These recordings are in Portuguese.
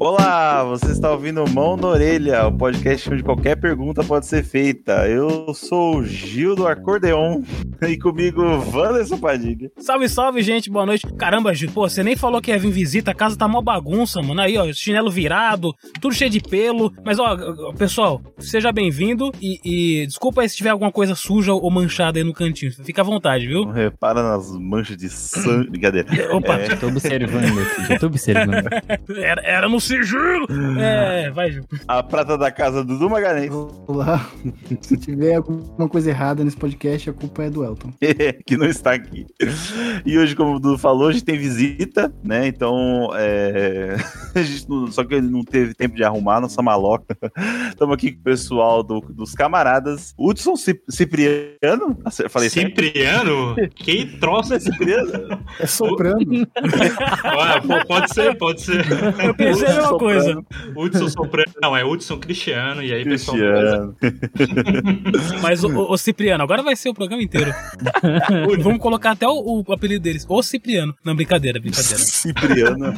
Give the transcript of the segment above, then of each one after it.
Olá, você está ouvindo Mão na Orelha, o podcast onde qualquer pergunta pode ser feita. Eu sou o Gil do Acordeon e comigo Wanderson Padilha. Salve, salve, gente, boa noite. Caramba, Gil, pô, você nem falou que ia vir visita, a casa tá mó bagunça, mano. Aí, ó, chinelo virado, tudo cheio de pelo. Mas, ó, pessoal, seja bem-vindo e, e desculpa aí se tiver alguma coisa suja ou manchada aí no cantinho. Fica à vontade, viu? Não repara nas manchas de sangue. Brincadeira. Opa, É, Já tô observando aqui, já tô observando. era, era no sigilo. É, vai, Gil. a prata da casa do Dudu Magalhães, Olá. Se tiver alguma coisa errada nesse podcast, a culpa é do Elton. que não está aqui. E hoje, como o Dudu falou, hoje tem visita, né? Então, é... a gente não- só que ele não teve tempo de arrumar nossa maloca. Estamos aqui com o pessoal do- dos camaradas. Hudson Cip- Cipriano. Eu Falei certo? Cipriano? Que troço é? Cipriano? É soprano. Pô, pode ser, pode ser. Eu pensei a mesma Soprano. coisa. Hudson Soprano. Não, é Hudson Cristiano. E aí, pessoal. Cristiano. Mas, ô, ô, ô, Cipriano, agora vai ser o programa inteiro. Vamos colocar até o, o apelido deles. Ô Cipriano. Não, brincadeira, brincadeira. Cipriano.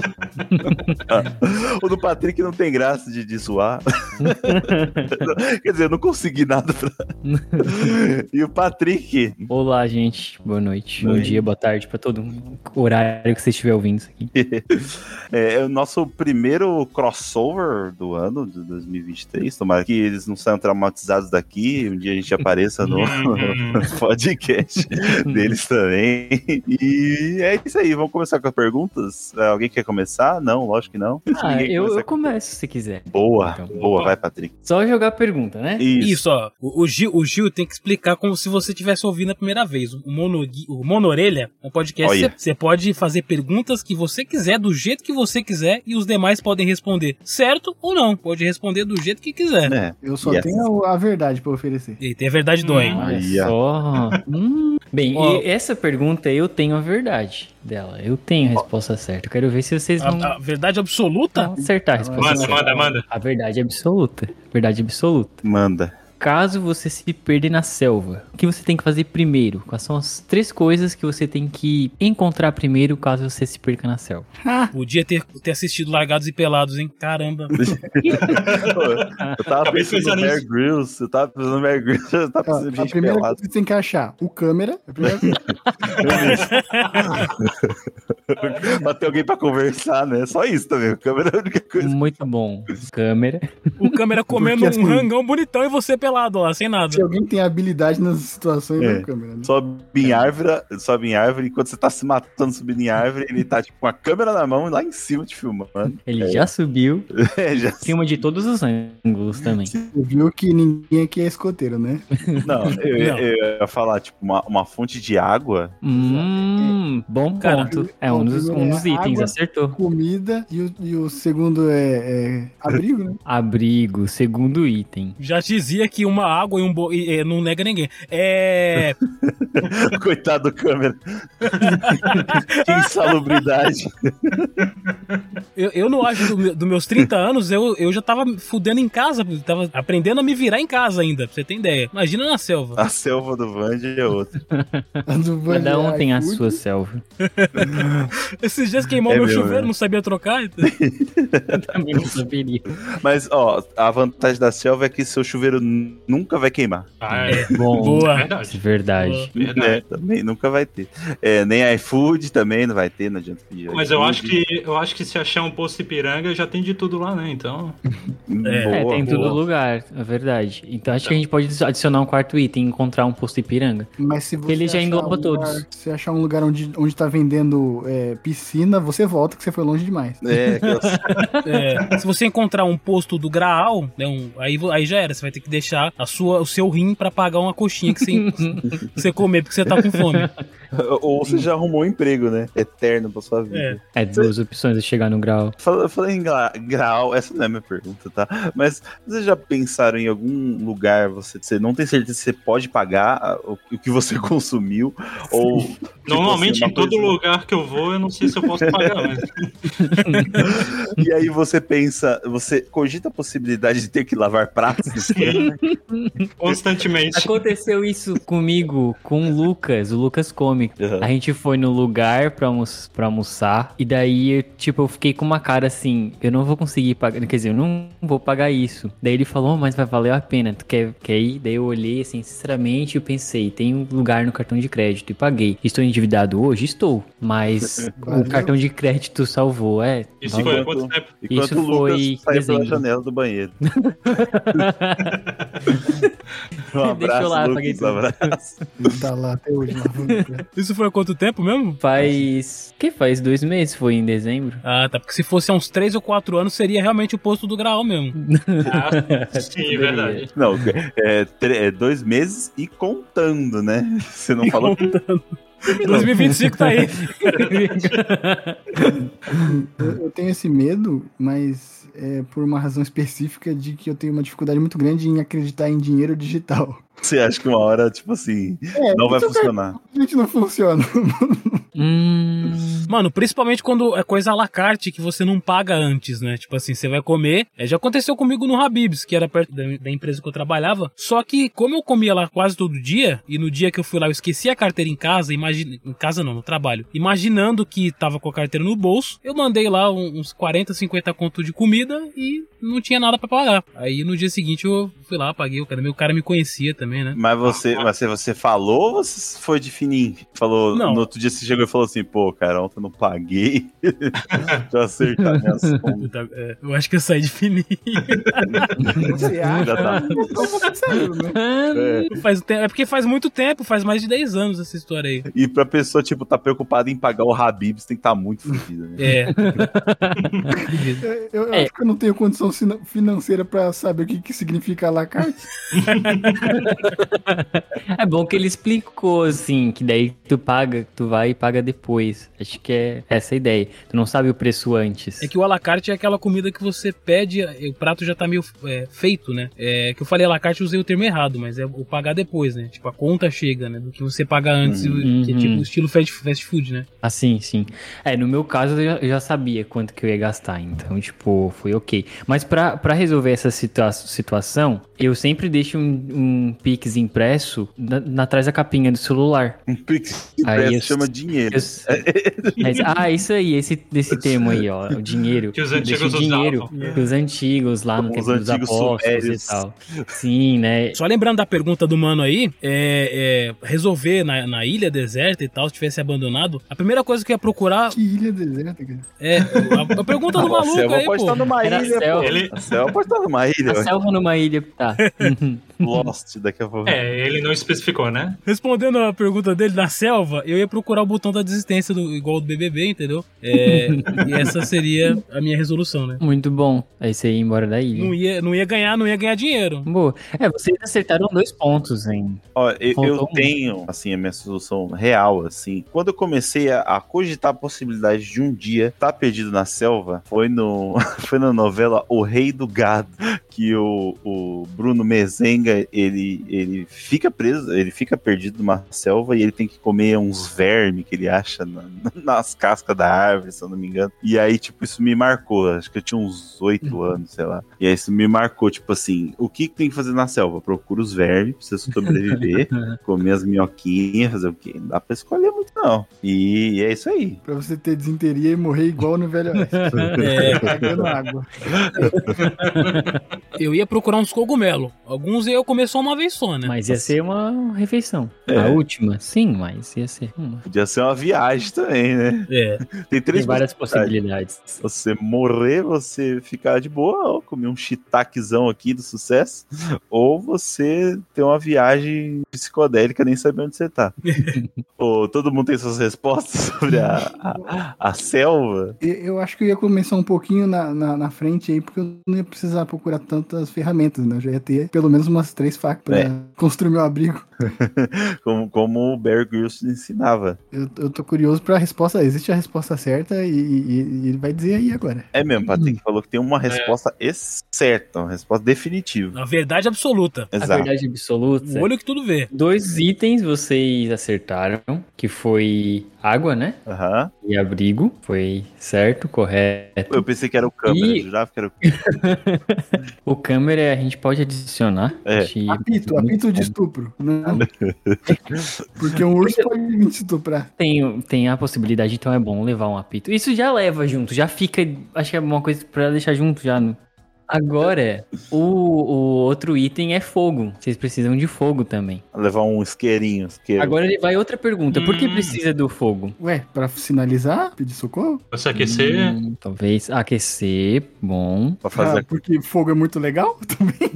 o do Patrick não tem graça de, de zoar. Quer dizer, eu não consegui nada pra. e o Patrick. Olá, gente. Boa noite. Bom dia, boa tarde pra todo mundo. O horário que você estiver ouvindo isso aqui. É, é o nosso primeiro crossover do ano de 2023. Tomara que eles não saiam traumatizados daqui. Um dia a gente apareça no Hum, podcast deles também. E é isso aí. Vamos começar com as perguntas? É, Alguém quer começar? Não, lógico que não. Ah, eu, eu começo se quiser. Boa, Então. boa, vai, Patrick. Só jogar a pergunta, né? Isso. Isso, ó. O, o Gil, o Gil tem que explicar como se você estivesse ouvindo a primeira vez. O, mono, o Monorelha, um podcast, você pode fazer perguntas que você quiser, do jeito que você quiser, e os demais podem responder certo ou não. Pode responder do jeito que quiser. É. Eu só Yes. tenho a verdade pra oferecer. E tem a verdade dói. Hum. Só. Hum. Bem, e essa pergunta eu tenho a verdade dela. Eu tenho a resposta certa. Eu quero ver se vocês vão, A, a verdade absoluta? vão acertar a resposta Manda, certa. manda, manda. A verdade absoluta. Verdade absoluta. Manda. Caso você se perder na selva, o que você tem que fazer primeiro? Quais são as três coisas que você tem que encontrar primeiro caso você se perca na selva? Podia ter, ter assistido Largados e Pelados, hein? Caramba. eu tava Acabei pensando no Bear. Grylls, eu tava pensando no Bear Grylls, eu tava pensando em a gente primeira pelada. coisa que você tem que achar, o câmera. A primeira coisa. pra ter alguém pra conversar, né? Só isso também, câmera é a única coisa. Muito bom. Câmera. O câmera comendo Porque, um assim, rangão bonitão e você pelado lá, sem nada. Se alguém tem habilidade nas situações, é É. câmera. Né? Sobe em árvore, sobe em árvore, enquanto você tá se matando subindo em árvore, ele tá tipo com a câmera na mão e lá em cima te filmando. Ele já subiu. É, já Filma de todos os ângulos também. Você viu que ninguém aqui é escoteiro, né? Não, eu, Não. eu ia falar, tipo, uma, uma fonte de água. Hum, bom Cara, ponto. É um dos, um dos é itens, água. acertou. Comida e o, e o segundo é, é abrigo, né? Abrigo, segundo item. Já dizia que uma água e um bo... e, e, não nega ninguém. É. Coitado do câmera. que insalubridade. Eu, eu do meu- dos meus 30 anos, eu, eu já tava fudendo em casa, tava aprendendo a me virar em casa ainda, pra você ter ideia. Imagina na selva. A selva do Vand é outra. A do Cada um Vanilla tem a sua selva. Esses dias queimou É meu chuveiro, né? não sabia trocar. Eu também não saberia. Mas, ó, a vantagem da selva é que seu chuveiro nunca vai queimar. Ah, é. Bom, Boa. Verdade. verdade. Verdade. É, também nunca vai ter. É, nem iFood também não vai ter, não adianta pedir. Mas eu acho que eu acho que se achar um posto Ipiranga já tem de tudo lá, né? Então. É, Boa, tem em todo boa. lugar, é verdade. Então acho que a gente pode adicionar um quarto item, encontrar um posto Ipiranga. Mas se você Ele já engloba um lugar- todos. Se achar um lugar onde, onde tá vendendo é, piscina, você volta que você foi longe demais. É, que eu- É, se você encontrar um posto do Graal, né, um- aí, aí já era. Você vai ter que deixar a sua, o seu rim pra pagar uma coxinha que você, você comer, porque você tá com fome. Ou você já arrumou um emprego, né? Eterno pra sua vida. É. É duas opções de chegar no grau. Fala- Falei em gra- grau, essa não é a minha pergunta, tá? Mas vocês já pensaram em algum lugar, você, você não tem certeza se você pode pagar o, o que você consumiu? Ou. tipo Normalmente assim, em todo coisa- lugar que eu vou, eu não sei se eu posso pagar, mas. E aí você pensa, você cogita a possibilidade de ter que lavar pratos? Constantemente. Aconteceu isso comigo com o Lucas. O Lucas come fome. Uhum. A gente foi no lugar pra, almo pra almoçar. E daí, tipo, eu fiquei com uma cara assim: eu não vou conseguir pagar. Quer dizer, eu não vou pagar isso. Daí ele falou, "Oh, mas vai valer a pena. Tu quer, quer ir? Daí eu olhei assim, sinceramente, eu pensei: tem um lugar no cartão de crédito e paguei. Estou endividado hoje? Estou. Mas o Valeu. cartão de crédito salvou. É. Isso foi quanto tempo? Enquanto Isso o Lucas foi saiu pela dezembro. janela do banheiro. Deixa Um eu abraço, lá, paguei Lucas. Um tudo. abraço. Tá lá até hoje. Isso foi há quanto tempo mesmo? Faz. Que faz dois meses? Foi em dezembro? Ah, tá. Porque se fosse há uns 3 ou 4 anos, seria realmente o posto do grau mesmo. Ah, sim, é verdade. Não, é, é dois meses e contando, né? Você não falou. 2025 tá aí. Eu, tenho esse medo, mas é por uma razão específica de que eu tenho uma dificuldade muito grande em acreditar em dinheiro digital. Você acha que uma hora, tipo assim, É, não vai isso funcionar? Gente, não funciona. hum. Mano, principalmente quando é coisa à la carte que você não paga antes, né? Tipo assim, você vai comer. É, já aconteceu comigo no Habibs, que era perto da, da empresa que eu trabalhava. Só que, como eu comia lá quase todo dia, e no dia que eu fui lá eu esqueci a carteira em casa, imagina, em casa não, no trabalho, imaginando que tava com a carteira no bolso, eu mandei lá uns 40, 50 conto de comida e não tinha nada pra pagar. Aí no dia seguinte eu fui lá, paguei o cara. Meu cara me conhecia também, né? Mas você, mas você, você falou ou você foi de fininho? Falou, Não. no outro dia você chegou e falou assim, pô, cara, ontem eu não paguei. Deixa eu acertar minhas contas. É, eu acho que eu saí de fininho. Você acha? tá. Você saiu, né? É. Faz tempo, é porque faz muito tempo, faz mais de 10 anos essa história aí. E pra pessoa, tipo, tá preocupada em pagar o Habib, você tem que estar muito fodido, né? É. Eu, eu É. acho que eu não tenho condição financeira pra saber o que, que significa a la carte. É bom que ele explicou, assim, que daí tu paga, tu vai e paga depois. Acho que é essa a ideia. Tu não sabe o preço antes. É que o alacarte é aquela comida que você pede, e o prato já tá meio é, feito, né? É que eu falei alacarte, usei o termo errado, mas é o pagar depois, né? Tipo, a conta chega, né? Do que você paga antes, Uhum. que é tipo o estilo fast, food, né? Ah, sim, sim. É, no meu caso eu já, eu já sabia quanto que eu ia gastar, então, tipo, foi ok. Mas pra, pra resolver essa situa situação, eu sempre deixo um, um Pix impresso na, na atrás da capinha do celular. Um Pix Aí impresso eu- chama dinheiro. Eu- Mas- ah, isso aí, esse, esse termo aí, ó, o dinheiro. Que os antigos o dinheiro usavam. que os antigos lá no Como os tempo dos antigos apóstolos sumérios. e tal. Sim, né? Só lembrando da pergunta do mano aí, é, é, resolver na, na ilha deserta e tal, se tivesse abandonado, a primeira coisa que eu ia procurar Que ilha deserta, cara. é. A, a pergunta do a maluco selva aí, pode pô. estar numa ilha, selva. pô. Ele- A selva pode estar numa ilha. A selva numa ilha, tá. 嘿嘿 Lost daqui a pouco. É, ele não especificou, né? Respondendo a pergunta dele da selva, eu ia procurar o botão da desistência do, igual do BBB, entendeu? É, e essa seria a minha resolução, né? Muito bom. Aí você ia embora da ilha. Não ia, não ia ganhar, não ia ganhar dinheiro. Boa. É, vocês acertaram dois pontos, hein? Ó, eu, eu tenho, assim, a minha solução real, assim. Quando eu comecei a, a cogitar a possibilidade de um dia estar perdido na selva, foi no foi na novela O Rei do Gado, que o, o Bruno Mezenga, ele, ele fica preso, ele fica perdido numa selva e ele tem que comer uns vermes que ele acha na- nas cascas da árvore, se eu não me engano. E aí, tipo, isso me marcou. Acho que eu tinha uns oito anos, sei lá. E aí isso me marcou, tipo assim, o que, que tem que fazer na selva? Procura os vermes, precisa sobreviver, comer as minhoquinhas, fazer o quê? Não dá pra escolher muito, não. E é isso aí. Pra você ter desinteria e morrer igual no Velho Oeste. É, Cagando água. eu ia procurar uns cogumelos. Alguns eu comer só uma vez só, né? Mas ia ser uma refeição. É. A última, sim, mas ia ser uma. Podia ser uma viagem também, né? É. Tem três Tem várias possibilidades. possibilidades. Você morrer, você ficar de boa, ou comer um shiitakezão aqui do sucesso, ou você ter uma viagem psicodélica nem saber onde você tá. Ô, todo mundo tem suas respostas sobre a, a, a selva? Eu acho que eu ia começar um pouquinho na, na, na frente aí, porque eu não ia precisar procurar tantas ferramentas, né? Eu já ia ter pelo menos umas três facas pra É. construir meu abrigo. Como, como o Bear Grylls ensinava. Eu, eu tô curioso pra resposta. Existe a resposta certa e, e- e ele vai dizer aí agora. É mesmo, Patrick falou que tem uma resposta ex- certa, uma resposta definitiva. A verdade absoluta. A Exato. verdade absoluta. O olho que tudo vê. Dois itens vocês acertaram, que foi água, né? Aham. E abrigo. Foi certo, correto. Eu pensei que era o câmera, E- eu jurava que era o câmera. O câmera a gente pode adicionar. É. Acho Apito, apito de estupro. Não. Porque um urso pode me estuprar. Tem, tem a possibilidade, então é bom levar um apito. Isso já leva junto, já fica. Acho que é uma coisa pra deixar junto já. no- Agora, o, o outro item é fogo. Vocês precisam de fogo também. Levar um isqueirinho, isqueiro. Agora ele vai outra pergunta: por que Hum. precisa do fogo? Ué, pra sinalizar? Pedir socorro? Pra se aquecer, Hum, talvez aquecer, bom. Pra fazer, Ah, porque fogo é muito legal também.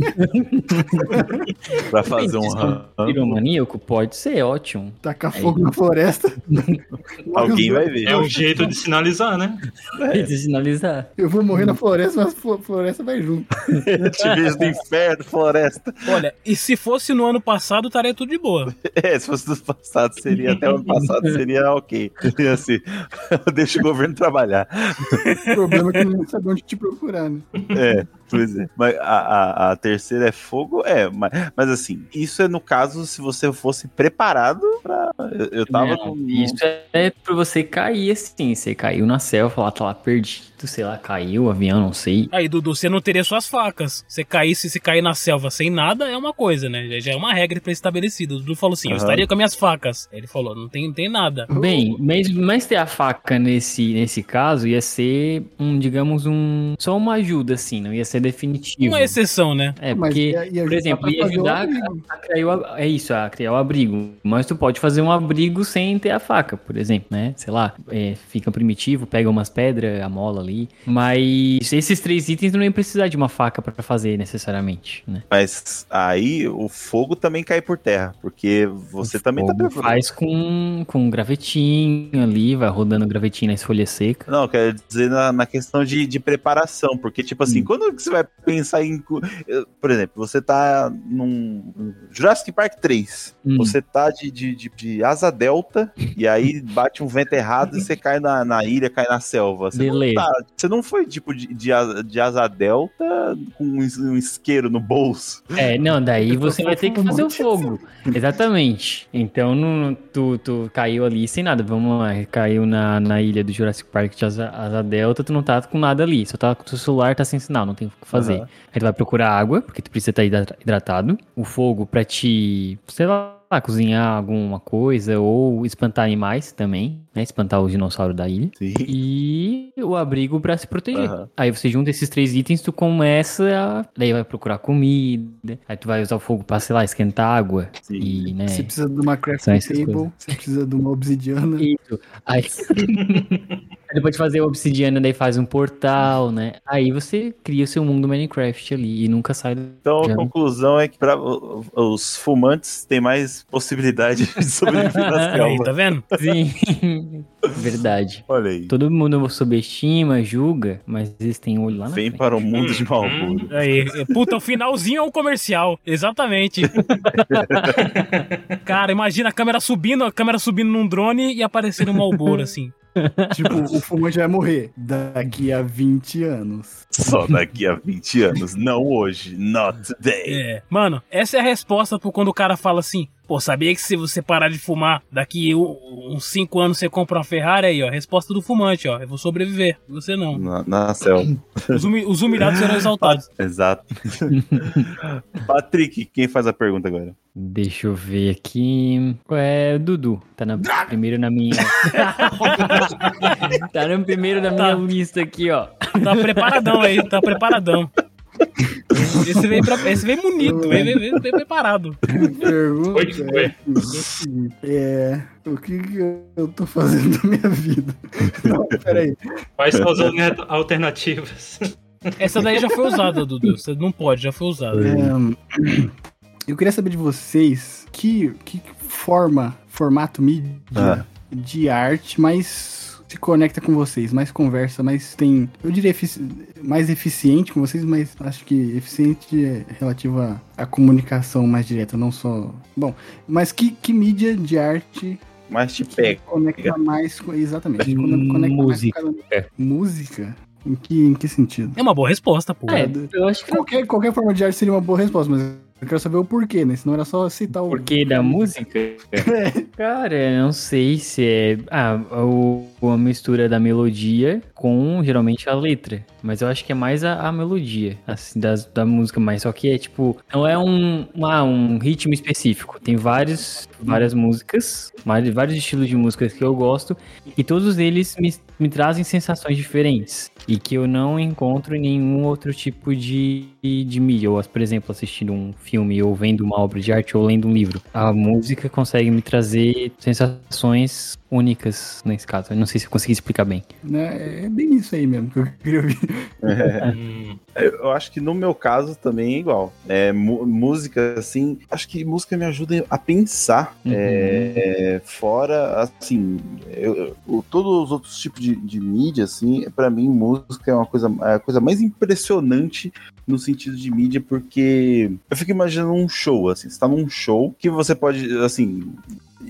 pra fazer um ramo. Piromaníaco? Pode ser, ótimo. Tacar fogo na floresta. Alguém vai ver. é um jeito de sinalizar, né? Precisa sinalizar. Eu vou morrer na floresta, mas a flo- floresta vai junto. Te vejo no inferno, floresta. Olha, e se fosse no ano passado, estaria tudo de boa. É, se fosse do passado, seria até o ano passado, seria ok. Assim, deixa o governo trabalhar. O problema é que não sabe onde te procurar, né? É, pois é. Mas a, a, a terceira é fogo? É, mas, mas assim, isso é no caso se você fosse preparado pra. Eu, eu tava Não, com. Isso é pra você cair assim. Você caiu na selva, lá tá lá perdido, sei lá, caiu o avião, não sei. Aí, Dudu, você não teria suas facas. Você caísse, se cair na selva sem nada, é uma coisa, né? Já- Já é uma regra pré-estabelecida. O Dudu falou assim: eu Aham. estaria com as minhas facas. Ele falou: não tem, não tem nada. Bem, mas, mas ter a faca nesse, nesse caso ia ser um, digamos, um. Só uma ajuda, assim, não ia ser definitivo. Uma exceção, né? É, Mas porque, ia- ia por ajudar exemplo, ia o ajudar a, a criar o, é isso, a criar o abrigo. Mas tu pode fazer um abrigo sem ter a faca, por exemplo, né? Sei lá, é, fica primitivo, pega umas pedras, amola ali. Mas esses três itens não iam precisar de uma faca pra fazer necessariamente, né? Mas aí o fogo também cai por terra, porque você também tá Fogo preparado. faz com, com gravetinho ali, vai rodando gravetinho nas folhas secas. Não, quero dizer na, na questão de, de preparação, porque, tipo assim, Hum. quando você vai pensar em. Por exemplo, você tá num. Jurassic Park 3. Hum. Você tá de, de, de, de asa delta, e aí bate um vento errado e você cai na, na ilha, cai na selva. Você, não, Beleza. tá, você não foi, tipo, de, de, asa, de asa delta com um, um isqueiro no bolso. É, não, daí você vai ter que fazer o fogo. Exatamente. Então não, tu, tu caiu ali sem nada. Vamos lá, caiu na, na ilha do Jurassic Park de asa, asa delta, tu não tá com nada ali. Só tá com o celular, tá sem sinal, não tem fazer. Aham. Aí tu vai procurar água, porque tu precisa estar hidra- hidratado. O fogo pra te, sei lá, cozinhar alguma coisa ou espantar animais também, né? Espantar os dinossauros da ilha. Sim. E o abrigo pra se proteger. Aham. Aí você junta esses três itens, tu começa a. Daí vai procurar comida. Aí tu vai usar o fogo pra, sei lá, esquentar água. Sim. E, né? Você precisa de uma crafting table, coisas. você precisa de uma obsidiana. Isso. Aí... Aí depois de fazer a obsidiana, daí faz um portal, né? Aí você cria o seu mundo Minecraft ali e nunca sai do. Então a Já. conclusão é que pra, o- os fumantes têm mais possibilidade de sobreviver na Aí, selva. tá vendo? Sim. Verdade. Olha aí. Todo mundo subestima, julga, mas eles têm olho lá na Vem frente. para o mundo de Malboro. Aí, puta, o finalzinho é um comercial. Exatamente. Cara, imagina a câmera subindo, a câmera subindo num drone e aparecendo um Malboro, assim. Tipo, o fumante vai morrer daqui a 20 anos. Só daqui a 20 anos, não hoje, not today. É. Mano, essa é a resposta pro quando o cara fala assim: pô, sabia que se você parar de fumar, daqui uns 5 anos você compra uma Ferrari aí, ó. Resposta do fumante, ó. Eu vou sobreviver. Você não. Na, na selva. Os, humi- os humilhados serão exaltados. Exato. Patrick, quem faz a pergunta agora? Deixa eu ver aqui. É, Dudu. Tá na, primeiro na minha. tá no primeiro da minha Tá. lista aqui, ó. Tá preparadão aí, tá preparadão. Esse veio, pra, esse veio bonito, veio, veio, veio- veio preparado. Pergunta Foi que foi. é, é, o que, que eu tô fazendo da minha vida? Não, peraí. Quais são as alter- alternativas? Essa daí já foi usada, Dudu. Você não pode, já foi usada. É, eu queria saber de vocês que, que forma, formato mídia Ah. de arte mais se conecta com vocês, mais conversa, mais tem, eu diria efici- mais eficiente com vocês, mas acho que eficiente é relativo à, à comunicação mais direta, não só. Bom, mas que, que mídia de arte Mas te que pega. conecta mais com. Exatamente. que conecta mais com Música. Música? Em que, em que sentido? É uma boa resposta, pô. É, eu acho que Qualquer, qualquer forma de arte seria uma boa resposta, mas Eu quero saber o porquê, né? Senão era só citar o. Porquê da música? Cara, eu não sei se é. Ah, o, a mistura da melodia com geralmente a letra. Mas eu acho que é mais a, a melodia, assim, das, da música. Mas só que é tipo. Não é um, uma, um ritmo específico. Tem vários, várias músicas, vários, vários estilos de músicas que eu gosto. E todos eles me, me trazem sensações diferentes. E que eu não encontro em nenhum outro tipo de, de mídia. Ou, por exemplo, assistindo um filme, ou vendo uma obra de arte, ou lendo um livro. A música consegue me trazer sensações únicas nesse caso. Eu não sei se eu consegui explicar bem. Né? É bem isso aí mesmo que eu queria ouvir. Hum, Eu acho que no meu caso também é igual. É, música, assim, acho que música me ajuda a pensar. Uhum. É, fora, assim, eu, eu- todos os outros tipos de, de mídia, assim, pra mim, música é uma coisa, é a coisa mais impressionante no sentido de mídia, porque eu fico imaginando um show, assim, você tá num show que você pode, assim,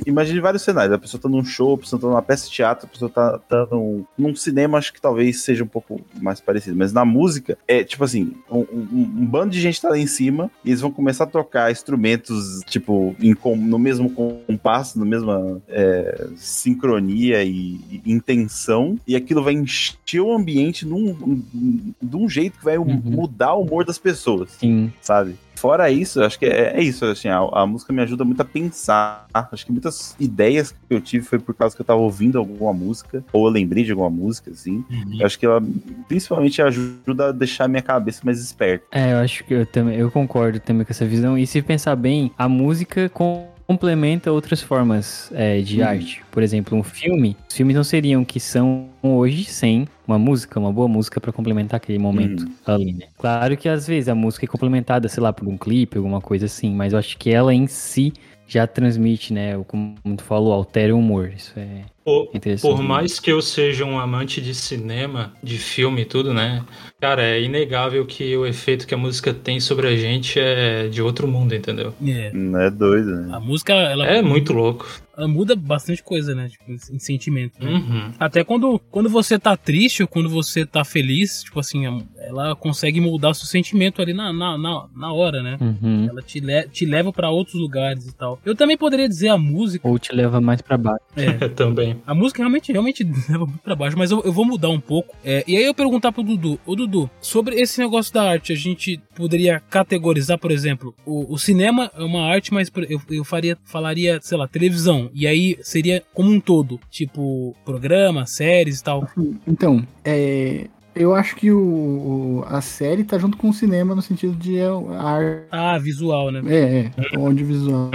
Imagine vários cenários. A pessoa tá num show, a pessoa tá numa peça de teatro, a pessoa tá, tá num, num cinema, acho que talvez seja um pouco mais parecido. Mas na música, é tipo assim: um, um- um bando de gente tá lá em cima e eles vão começar a tocar instrumentos, tipo, em no mesmo compasso, na mesma é, sincronia e, e intenção, e aquilo vai encher o ambiente num, um- de um jeito que vai Uhum. mudar o humor das pessoas Sim. sabe? Fora isso, acho que é, é isso, assim, a, a música me ajuda muito a pensar. Acho que muitas ideias que eu tive foi por causa que eu tava ouvindo alguma música, ou eu lembrei de alguma música, assim. uhum. Acho que ela principalmente ajuda a deixar a minha cabeça mais esperta. É, eu acho que eu também eu concordo também com essa visão. E se pensar bem, a música com- complementa outras formas é, de Uhum. arte. Por exemplo, um filme. Os filmes não seriam o que são hoje sem uma música, uma boa música pra complementar aquele momento Uhum. ali, né? Claro que às vezes a música é complementada, sei lá, por um clipe, alguma coisa assim, mas eu acho que ela em si já transmite, né? o- Como tu falou, altera o humor. Isso é Por, por mais que eu seja um amante de cinema, de filme e tudo, né? Cara, é inegável que o efeito que a música tem sobre a gente é de outro mundo, entendeu? É. Não é doido, né? A música, ela, É muito louco. ela muda bastante coisa, né? Tipo, em sentimento. né? Uhum. Até quando, quando você tá triste ou quando você tá feliz, tipo assim, ela consegue moldar seu sentimento ali na, na, na, na hora, né? Uhum. Ela te, le te leva pra outros lugares e tal. Eu também poderia dizer a música. Ou te leva mais pra baixo. É, Também. A música realmente, realmente leva muito pra baixo, mas eu, eu vou mudar um pouco. É, e aí eu perguntar pro Dudu, ô Dudu, sobre esse negócio da arte, a gente poderia categorizar, por exemplo, o, o cinema é uma arte, mas eu, eu faria, falaria, sei lá, televisão. E aí seria como um todo, tipo, programa, séries e tal. Então, é, eu acho que o, o- a série tá junto com o cinema no sentido de é, a arte. Ah, visual, né? É, é, o audiovisual.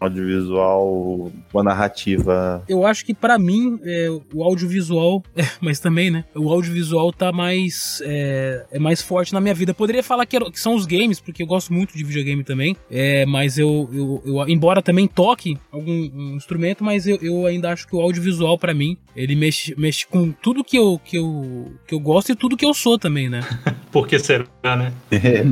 Audiovisual, uma narrativa. Eu acho que pra mim é, o audiovisual, é, mas também, né? O audiovisual tá mais é, é mais forte na minha vida. Eu poderia falar que, era- que são os games, porque eu gosto muito de videogame também. É, mas eu, eu, eu- embora também toque algum um instrumento, mas eu, eu ainda acho que o audiovisual pra mim ele mexe, mexe com tudo que eu, que eu que eu gosto e tudo que eu sou também, né? Por que será, né? É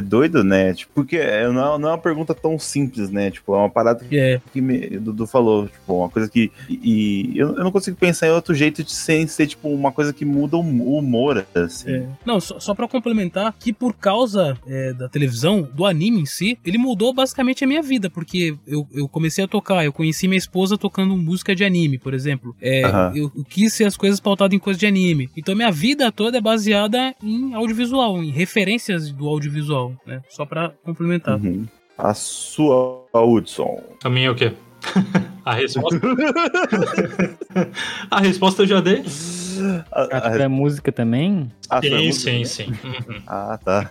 doido, né? Tipo, porque é- não é, não é uma pergunta tão simples, né? Tipo, é uma parada que É, que me, o Dudu falou, tipo, uma coisa que. E, e eu, eu não consigo pensar em outro jeito de ser, ser tipo, uma coisa que muda o humor, assim. É. Não, só, só para complementar, que por causa é, da televisão, do anime em si, ele mudou basicamente a minha vida, porque eu, eu comecei a tocar, eu conheci minha esposa tocando música de anime, por exemplo. É, eu, eu quis ser as coisas pautadas em coisas de anime. Então minha vida toda é baseada em audiovisual, em referências do audiovisual, né? Só para complementar. Uhum. A sua Hudson. A minha é o quê? A resposta. a resposta eu já dei. A, A a, tua música também? a sua Sim, música, sim, né? sim. Uhum. Ah, tá.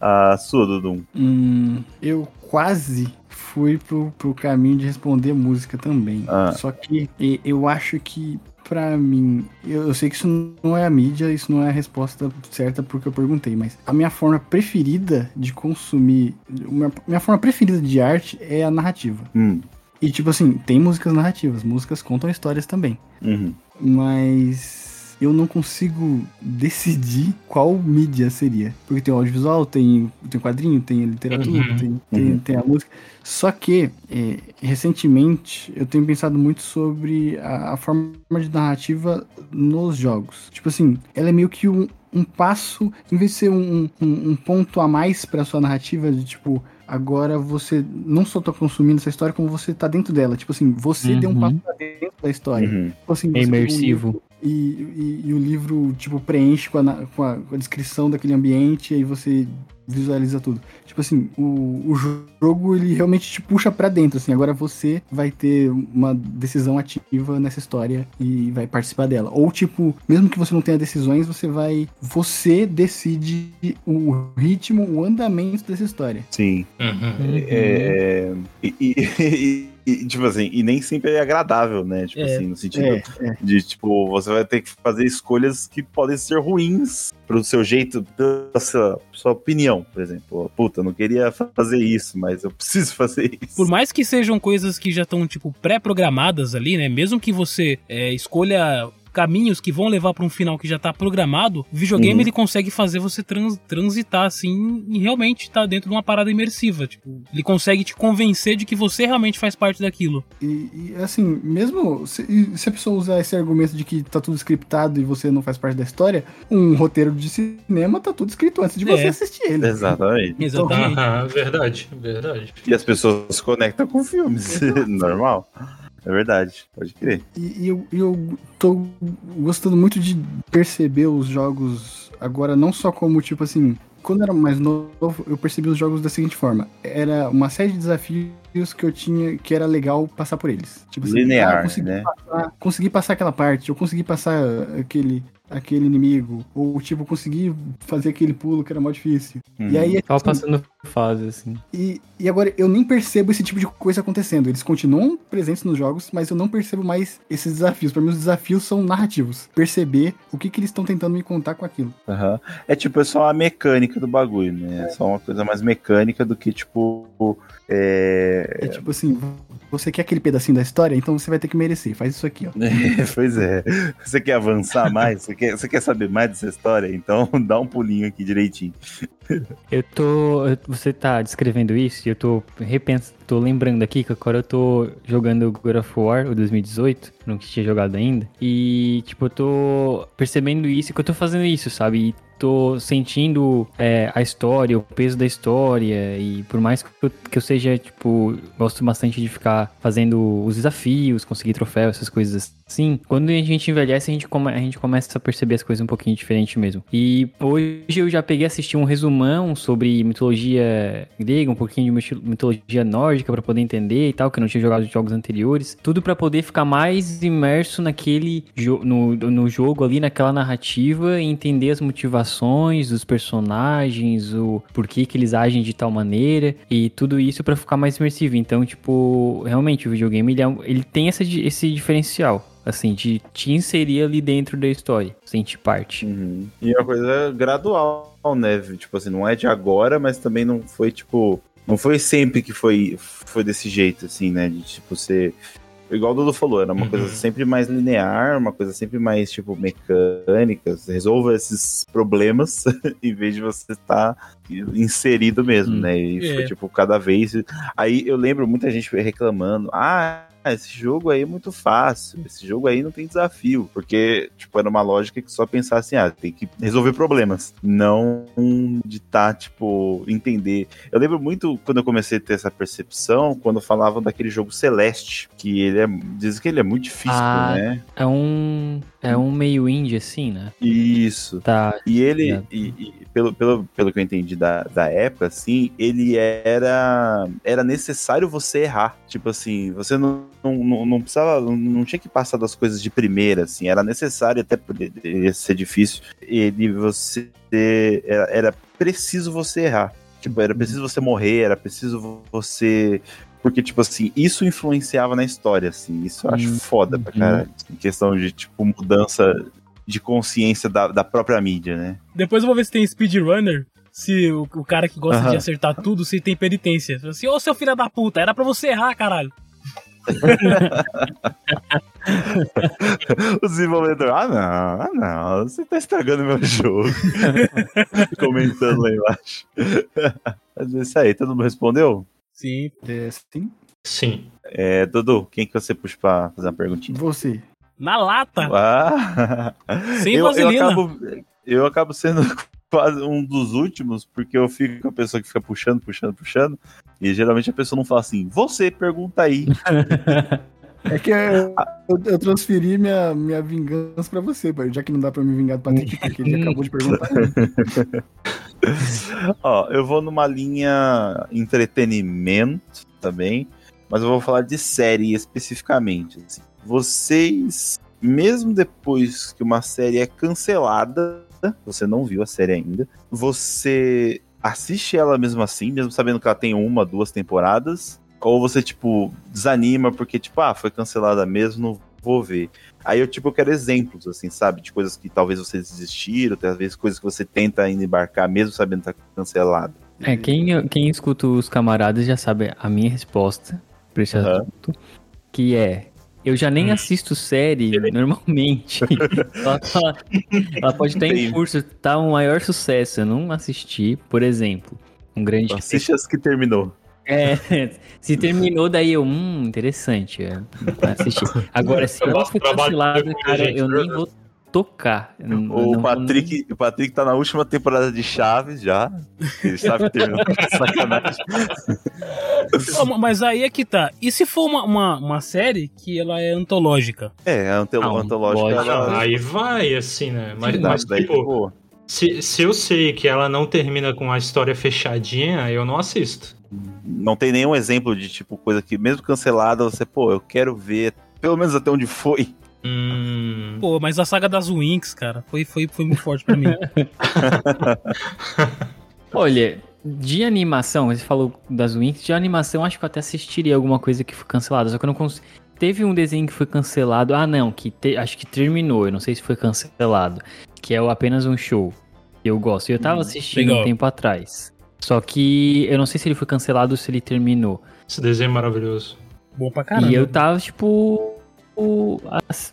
A sua, Dudu. Hum, eu quase fui pro, pro caminho de responder música também. Ah. Só que eu acho que, pra mim, eu, eu sei que isso não é a mídia, isso não é a resposta certa porque eu perguntei, mas a minha forma preferida de consumir, minha, minha forma preferida de arte é a narrativa. Hum. E tipo assim, tem músicas narrativas, músicas contam histórias também. Uhum. mas eu não consigo decidir qual mídia seria. Porque tem o audiovisual, tem, tem o quadrinho, tem a literatura, Uhum. tem, tem, Uhum. tem a música. Só que, é, recentemente, eu tenho pensado muito sobre a, a forma de narrativa nos jogos. Tipo assim, ela é meio que um, um passo, em vez de ser um, um, um ponto a mais pra sua narrativa, de tipo, agora você não só tá consumindo essa história, como você tá dentro dela. Tipo assim, você deu um Uhum. passo pra dentro da história. Uhum. Tipo assim, É um imersivo. E, e, e o livro, tipo, preenche com a, com a, com a descrição daquele ambiente e aí você visualiza tudo. Tipo assim, o, o jogo, ele realmente te puxa pra dentro, assim. Agora você vai ter uma decisão ativa nessa história e vai participar dela. Ou, tipo, mesmo que você não tenha decisões, você vai... Você decide o ritmo, o andamento dessa história. Sim. Uhum. É, e, e- e- e, tipo assim, e nem sempre é agradável, né? Tipo É. assim, no sentido É, é. de, tipo, você vai ter que fazer escolhas que podem ser ruins pro seu jeito, da sua, sua opinião, por exemplo. Puta, eu não queria fazer isso, mas eu preciso fazer isso. Por mais que sejam coisas que já estão, tipo, pré-programadas ali, né? Mesmo que você é, escolha caminhos que vão levar pra um final que já tá programado, o videogame Uhum. ele consegue fazer você trans- transitar assim e realmente tá dentro de uma parada imersiva. Tipo, ele consegue te convencer de que você realmente faz parte daquilo. E, e, assim, mesmo se, se a pessoa usar esse argumento de que tá tudo scriptado e você não faz parte da história, um roteiro de cinema tá tudo escrito antes de você É. assistir ele. Exatamente. Exatamente. Aham, verdade, verdade. E as pessoas se conectam com filmes. Normal. É verdade, pode crer. E, e eu, eu tô gostando muito de perceber os jogos agora, não só como, tipo assim, quando eu era mais novo, eu percebi os jogos da seguinte forma: era uma série de desafios que eu tinha que era legal passar por eles. Tipo assim, Linear, ah, eu consegui né? passar, consegui passar aquela parte, eu consegui passar aquele, aquele inimigo, ou tipo, consegui fazer aquele pulo que era mó difícil. Uhum. E aí, Tava assim, passando fase, assim. e, e agora eu nem percebo esse tipo de coisa acontecendo. Eles continuam presentes nos jogos, mas eu não percebo mais esses desafios. Pra mim, os desafios são narrativos. Perceber o que, que eles estão tentando me contar com aquilo. Aham. É tipo, é só a mecânica do bagulho, né? É só uma coisa mais mecânica do que, tipo. É... É tipo assim, você quer aquele pedacinho da história, então você vai ter que merecer. Faz isso aqui, ó. pois é. Você quer avançar mais? Você quer, você quer saber mais dessa história? Então dá um pulinho aqui direitinho. Eu tô. Você tá descrevendo isso e eu tô repensando. Tô lembrando aqui que agora eu tô jogando God of War, o 2018, não tinha jogado ainda. E, tipo, eu tô percebendo isso, que eu tô fazendo isso, sabe? E tô sentindo é, a história, o peso da história. E por mais que eu, que eu seja, tipo, gosto bastante de ficar fazendo os desafios, conseguir troféu, essas coisas assim. Quando a gente envelhece, a gente, come, a gente começa a perceber as coisas um pouquinho diferente mesmo. E hoje eu já peguei a assistir um resumão sobre mitologia grega, um pouquinho de mito- mitologia nórdica pra poder entender e tal, que eu não tinha jogado os jogos anteriores. Tudo pra poder ficar mais imerso naquele no, no jogo ali, naquela narrativa e entender as motivações dos personagens, o porquê que eles agem de tal maneira e tudo isso pra ficar mais imersivo. Então, tipo, realmente o videogame ele, é ele tem essa, esse diferencial. Assim, de te inserir ali dentro da história, sentir parte. Uhum. E é uma coisa gradual, né? Tipo assim, não é de agora, mas também não foi, tipo. Não foi sempre que foi, foi desse jeito, assim, né? De tipo ser. Igual o Dudu falou, era uma Uhum. coisa sempre mais linear, uma coisa sempre mais, tipo, mecânica. Você resolva esses problemas em vez de você estar inserido mesmo, Hum. né? E foi, É. tipo, cada vez. Aí eu lembro muita gente reclamando: ah, esse jogo aí é muito fácil, esse jogo aí não tem desafio. Porque, tipo, era uma lógica que só pensar assim: ah, tem que resolver problemas. Não de estar, tipo, entender. Eu lembro muito quando eu comecei a ter essa percepção, quando falavam daquele jogo Celeste, que ele é. Dizem que ele é muito difícil, Ah, né? É um. É um meio indie, assim, né? Isso. Tá. E ele, e, e pelo, pelo, pelo que eu entendi da, da época, assim, ele era era necessário você errar. Tipo assim, você não, não, não, precisava, não, tinha que passar das coisas de primeira, assim, era necessário, até ser difícil, ele você era, era preciso você errar. Tipo, era preciso você morrer, era preciso você. Porque, tipo assim, isso influenciava na história, assim. Isso eu acho Hum, foda pra uhum. caralho. Em questão de, tipo, mudança de consciência da, da própria mídia, né? Depois eu vou ver se tem speedrunner. Se o, o cara que gosta Aham. de acertar tudo, se tem penitência. Assim, ô seu filho da puta, era pra você errar, caralho. O desenvolvedor, ah não, ah não, você tá estragando meu jogo. Comentando lá embaixo. Mas é isso aí, todo mundo respondeu? Sim. É, sim. Sim. É, Dudu, quem que você puxa pra fazer uma perguntinha? Você. Na lata. Ah, Sem eu, eu vaselina. acabo, eu acabo sendo quase um dos últimos, porque eu fico com a pessoa que fica puxando, puxando, puxando, e geralmente a pessoa não fala assim, você pergunta aí. É que eu, eu, eu transferi minha, minha vingança pra você, pai, já que não dá pra me vingar do Patrick, porque ele acabou de perguntar. Ó, eu vou numa linha entretenimento também, mas eu vou falar de série especificamente. assim. Vocês, mesmo depois que uma série é cancelada, você não viu a série ainda, você assiste ela mesmo assim, mesmo sabendo que ela tem uma, duas temporadas, ou você, tipo, desanima porque, tipo, ah, foi cancelada mesmo, não vou ver. Aí eu, tipo, eu quero exemplos, assim, sabe? De coisas que talvez vocês desistiram, talvez coisas que você tenta ainda embarcar mesmo sabendo que tá cancelado. É, quem, quem escuta os camaradas já sabe a minha resposta pra esse Aham. assunto, que é, eu já nem Hum. assisto série normalmente. ela, tá- ela pode estar em curso, tá um maior sucesso. Eu não assisti, por exemplo, um grande Assiste as que terminou. É, se terminou, daí eu, hum, interessante, é, vou assistir. Agora, se ela foi Trabalho cancelada, com cara, eu nem verdade. vou tocar. Eu não- O não Patrick, o Patrick tá na última temporada de Chaves já. Ele sabe que terminou. Sacanagem. Ó, mas aí é que tá. E se for uma, uma, uma série que ela é antológica? É, a ante- Não, antológica. lógico. ela- Aí vai, assim, né? Mas, dá- mas daí, tipo, pô, se, se eu sei que ela não termina com a história fechadinha, eu não assisto. não tem nenhum exemplo de tipo coisa que, mesmo cancelada, você, pô, eu quero ver pelo menos até onde foi. Hum, Pô, mas a saga das Winx, cara, foi, foi, foi muito forte pra mim. Olha, de animação, você falou das Winx, de animação acho que eu até assistiria alguma coisa que foi cancelada, só que eu não consigo. Teve um desenho que foi cancelado, ah não, que te- acho que terminou, eu não sei se foi cancelado, que é o apenas um show. que Eu gosto, eu tava assistindo legal. um tempo atrás. Só que eu não sei se ele foi cancelado ou se ele terminou. esse desenho é maravilhoso. Bom pra caramba. E eu tava, tipo,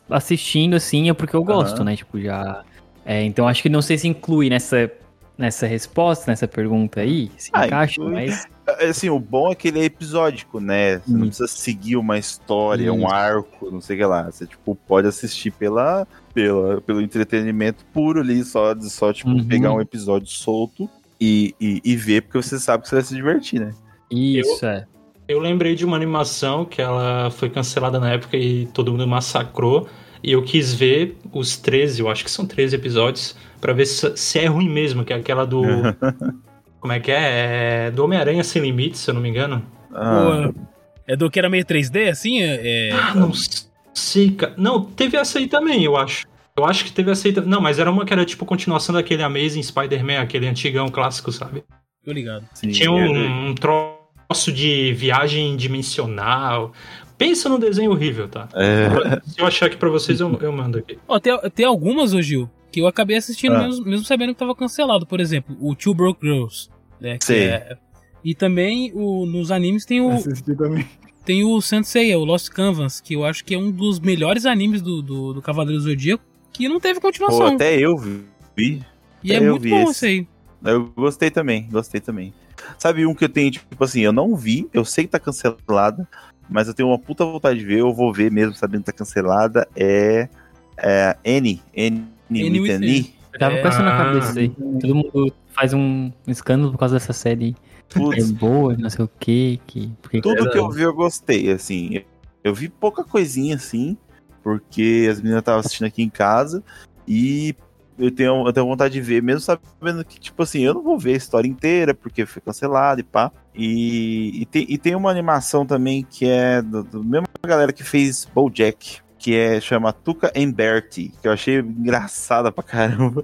assistindo, assim, é porque eu gosto, Aham. né? Tipo, já. É, então acho que não sei se inclui nessa, nessa resposta, nessa pergunta aí, se Ah, encaixa, inclui. mas. Assim, o bom é que ele é episódico, né? Você não Isso. precisa seguir uma história, um Isso. arco, não sei o que lá. Você, tipo, pode assistir pela, pela, pelo entretenimento puro ali, só, só tipo, Uhum. pegar um episódio solto e, e, e ver, porque você sabe que você vai se divertir, né? Isso, é. Eu lembrei de uma animação que ela foi cancelada na época e todo mundo massacrou. E eu quis ver os 13, eu acho que são 13 episódios, pra ver se, é ruim mesmo, que é aquela do. como é que é? É do Homem-Aranha Sem Limites, se eu não me engano. Ah, Pô, é do que era meio 3D, assim? É, é- Ah, não sei, cara. Não, teve essa aí também, eu acho. Eu acho que teve essa aí também. Não, mas era uma que era tipo continuação daquele Amazing Spider-Man, aquele antigão clássico, sabe? Tô ligado. sim, Tinha é- um, um troço de viagem dimensional. Pensa num desenho horrível, tá? é, Se eu achar aqui pra vocês, eu, eu mando aqui. Ó, tem, tem algumas, ô Gil, que eu acabei assistindo Ah. mesmo, mesmo sabendo que tava cancelado. Por exemplo, o Two Broke Girls. Né, que Sei. é- E também o, nos animes tem o, Assisti também. tem o Sensei, o Lost Canvas, que eu acho que é um dos melhores animes do, do, do Cavaleiro do Zodíaco, que não teve Pô, continuação. até eu vi. e é eu muito vi bom esse. isso aí. Eu gostei também, gostei também. Sabe um que eu tenho, tipo assim, eu não vi, eu sei que tá cancelada, mas eu tenho uma puta vontade de ver, eu vou ver mesmo sabendo que tá cancelada, é, é N, N, N with N. Eu tava É. com essa na Ah. cabeça aí. Todo mundo faz um escândalo por causa dessa série. É Putz, boa, não sei o que. que porque tudo que eu vi eu gostei, assim, eu, eu vi pouca coisinha, assim, porque as meninas estavam assistindo aqui em casa, e eu tenho, eu tenho vontade de ver, mesmo sabendo que, tipo assim, eu não vou ver a história inteira, porque foi cancelado e pá. E, e, tem, e tem uma animação também que é do, do mesma galera que fez BoJack, que é chama Tuca and Bertie, que eu achei engraçada pra caramba.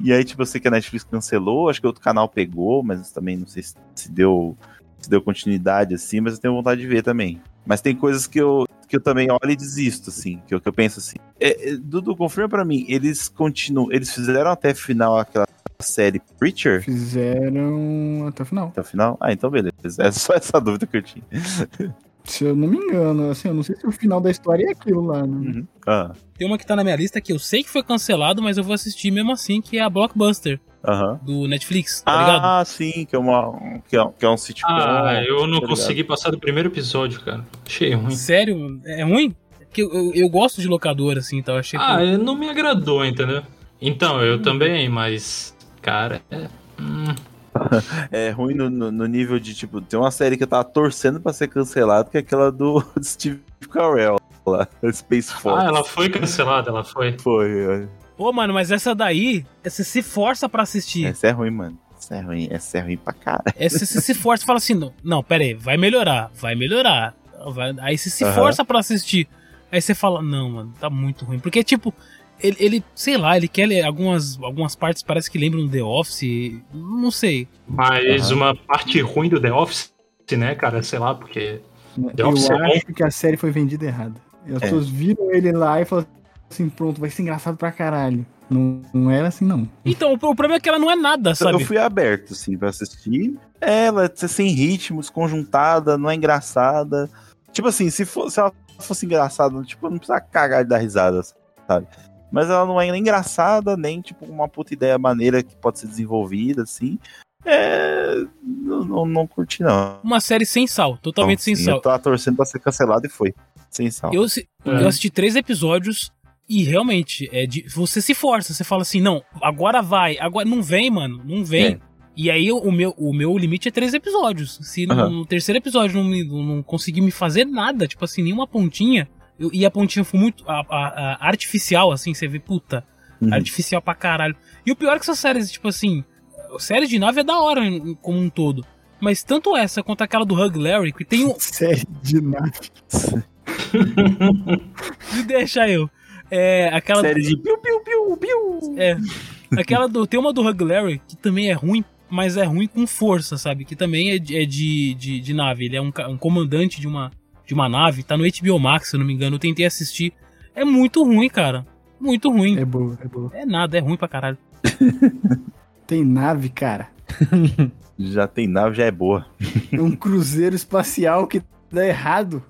E aí, tipo, eu sei que a Netflix cancelou, acho que outro canal pegou, mas também não sei se, se deu se deu continuidade assim, mas eu tenho vontade de ver também. Mas tem coisas que eu, que eu também olho e desisto, assim, que eu, que eu penso assim. É, é, Dudu, confirma pra mim, eles continuam, eles fizeram até final aquela série Preacher? Fizeram até o final. Até o final? Ah, então beleza. É só essa dúvida que eu tinha. Se eu não me engano, assim, eu não sei se o final da história é aquilo lá, né? Uhum. Ah, Tem uma que tá na minha lista que eu sei que foi cancelado, mas eu vou assistir mesmo assim, que é a Blockbuster, aham. do Netflix, tá ligado? Ah, sim, que é, uma, que é, que é um sitcom. Ah, eu não tá ligado? consegui passar do primeiro episódio, cara. Achei ruim. Sério? É ruim? Porque eu, eu, eu gosto de locador, assim, então eu achei Ah, que... não me agradou, entendeu? Então, eu também, mas. Cara, é. hum, É ruim no, no- no nível de, tipo, tem uma série que eu tava torcendo pra ser cancelada, que é aquela do Steve Carell lá, Space Force. Ah, ela foi cancelada, ela foi. Foi, olha. Pô, mano, mas essa daí, você se força pra assistir. Essa é ruim, mano. Essa é ruim, essa é ruim pra caralho. Essa você se força e fala assim, não, não, pera aí, vai melhorar, vai melhorar. Vai- Aí você se Aham. força pra assistir. Aí você fala, não, mano, tá muito ruim. Porque, tipo, ele, ele, sei lá, ele quer ler algumas, algumas partes parece que lembram The Office, não sei. Mas Aham. uma parte ruim do The Office, né, cara? Sei lá, porque. The Eu Office é bom. acho que a série foi vendida errada. As É. pessoas viram ele lá e falaram assim, pronto, vai ser engraçado pra caralho. Não, não era assim, não. Então, o, problema é que ela não é nada, Eu sabe? fui aberto, assim, pra assistir. Ela é sem ritmo, desconjuntada, não é engraçada. Tipo assim, se, for, se ela fosse engraçada, tipo, não precisa cagar de dar risada, sabe? Mas ela não é nem engraçada, nem, tipo, uma puta ideia maneira que pode ser desenvolvida, assim. É. Não, não, não curti, não. Uma série sem sal, totalmente Então, sem sim, sal. Eu tava torcendo pra ser cancelado e foi. Sem sal. Eu, É. eu assisti três episódios e realmente, é de, você se força, você fala assim, não, agora vai, agora não vem, mano, não vem. É. E aí o meu, o meu limite é três episódios. Se no, Aham. no terceiro episódio não, não conseguir me fazer nada, tipo assim, nenhuma pontinha, eu- e a pontinha foi muito a- a- a artificial, assim, você vê, puta, Uhum. artificial pra caralho. E o pior é que essas séries, tipo assim, séries de nave é da hora como um todo. Mas tanto essa quanto aquela do Hug Larry, que tem um, Série de nave. Me deixa eu. É, aquela. Série de piu, piu, piu, piu. É. Aquela do. Tem uma do Hug Larry que também é ruim, mas é ruim com força, sabe? Que também é de, é de, de, de nave. Ele é um, um comandante de uma, de uma nave. Tá no HBO Max, se eu não me engano. Eu tentei assistir. É muito ruim, cara. Muito ruim. É boa, é boa. É nada, é ruim pra caralho. Tem nave, cara. Já tem nave, já é boa. É um cruzeiro espacial que dá errado.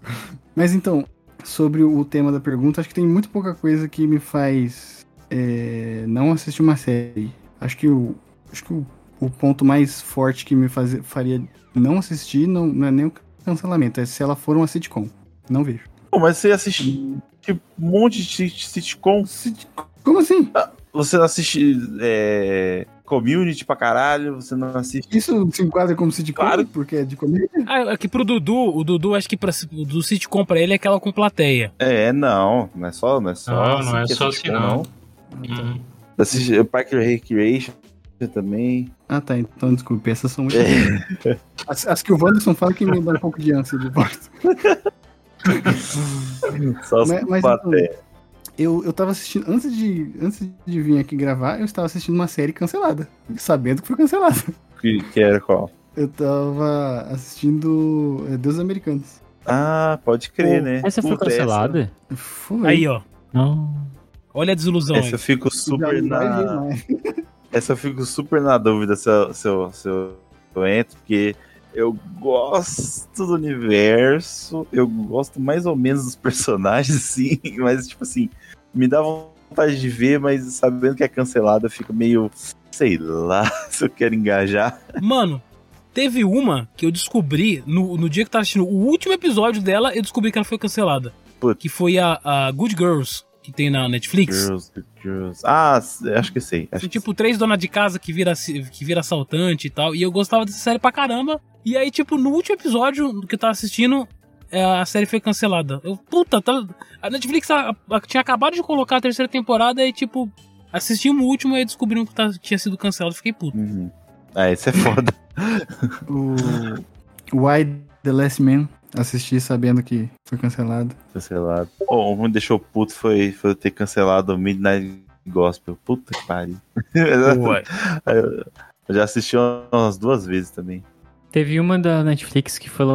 Mas então, sobre o tema da pergunta, acho que tem muito pouca coisa que me faz é, não assistir uma série. Acho que o, acho que o, o ponto mais forte que me faz, faria não assistir não, não é nem o cancelamento, é se ela for uma sitcom. Não vejo. Pô, mas você assiste tipo, um monte de sit- sitcom. Sit- Como assim? Você não assiste é, community pra caralho, você não assiste. Isso se enquadra como sitcom Claro. porque é de comédia? Ah, aqui pro Dudu, o Dudu, acho que pra, o do sitcom pra ele é aquela com plateia. É, não, não é só, não é só. Não, não é só assim, não. Hum. Assiste Park Recreation também. Ah tá, então desculpe, essas são muito. As, as que o Wanderson fala que me dá um pouco de ânsia de volta. Só as Mas- mas plateia. Eu, eu tava assistindo, antes de, antes de vir aqui gravar, eu estava assistindo uma série cancelada, sabendo que foi cancelada. Que, que era qual? Eu tava assistindo é, Deus Americanos. Ah, pode crer, Pô, né? Essa foi Puta, cancelada? Foi. Aí, ó. Não. Olha a desilusão Essa, aí. eu fico super na. Essa eu fico super na dúvida se eu, se eu, se eu, eu entro, porque eu gosto do universo, eu gosto mais ou menos dos personagens, sim, mas tipo assim, me dá vontade de ver, mas sabendo que é cancelado, eu fico meio, sei lá, se eu quero engajar. Mano, teve uma que eu descobri no, no dia que eu tava assistindo o último episódio dela, eu descobri que ela foi cancelada. Que foi a, a Good Girls, que tem na Netflix. Girls, girls. Ah, acho que sei. Acho São tipo três donas de casa que vira, que vira assaltante e tal. E eu gostava dessa série pra caramba. E aí, tipo, no último episódio que eu tava assistindo, é, a série foi cancelada. Eu, puta, tá, a Netflix a- a- tinha acabado de colocar a terceira temporada e, tipo, assistimos o último e descobrimos que tá- tinha sido cancelado. Fiquei puto. Uhum. Ah, esse é foda. O Why the Last Man, assisti sabendo que foi cancelado. Cancelado. Bom, o que me deixou puto foi, foi eu ter cancelado o Midnight Gospel. Puta que pariu. Eu já assisti umas duas vezes também. Teve uma da Netflix que foi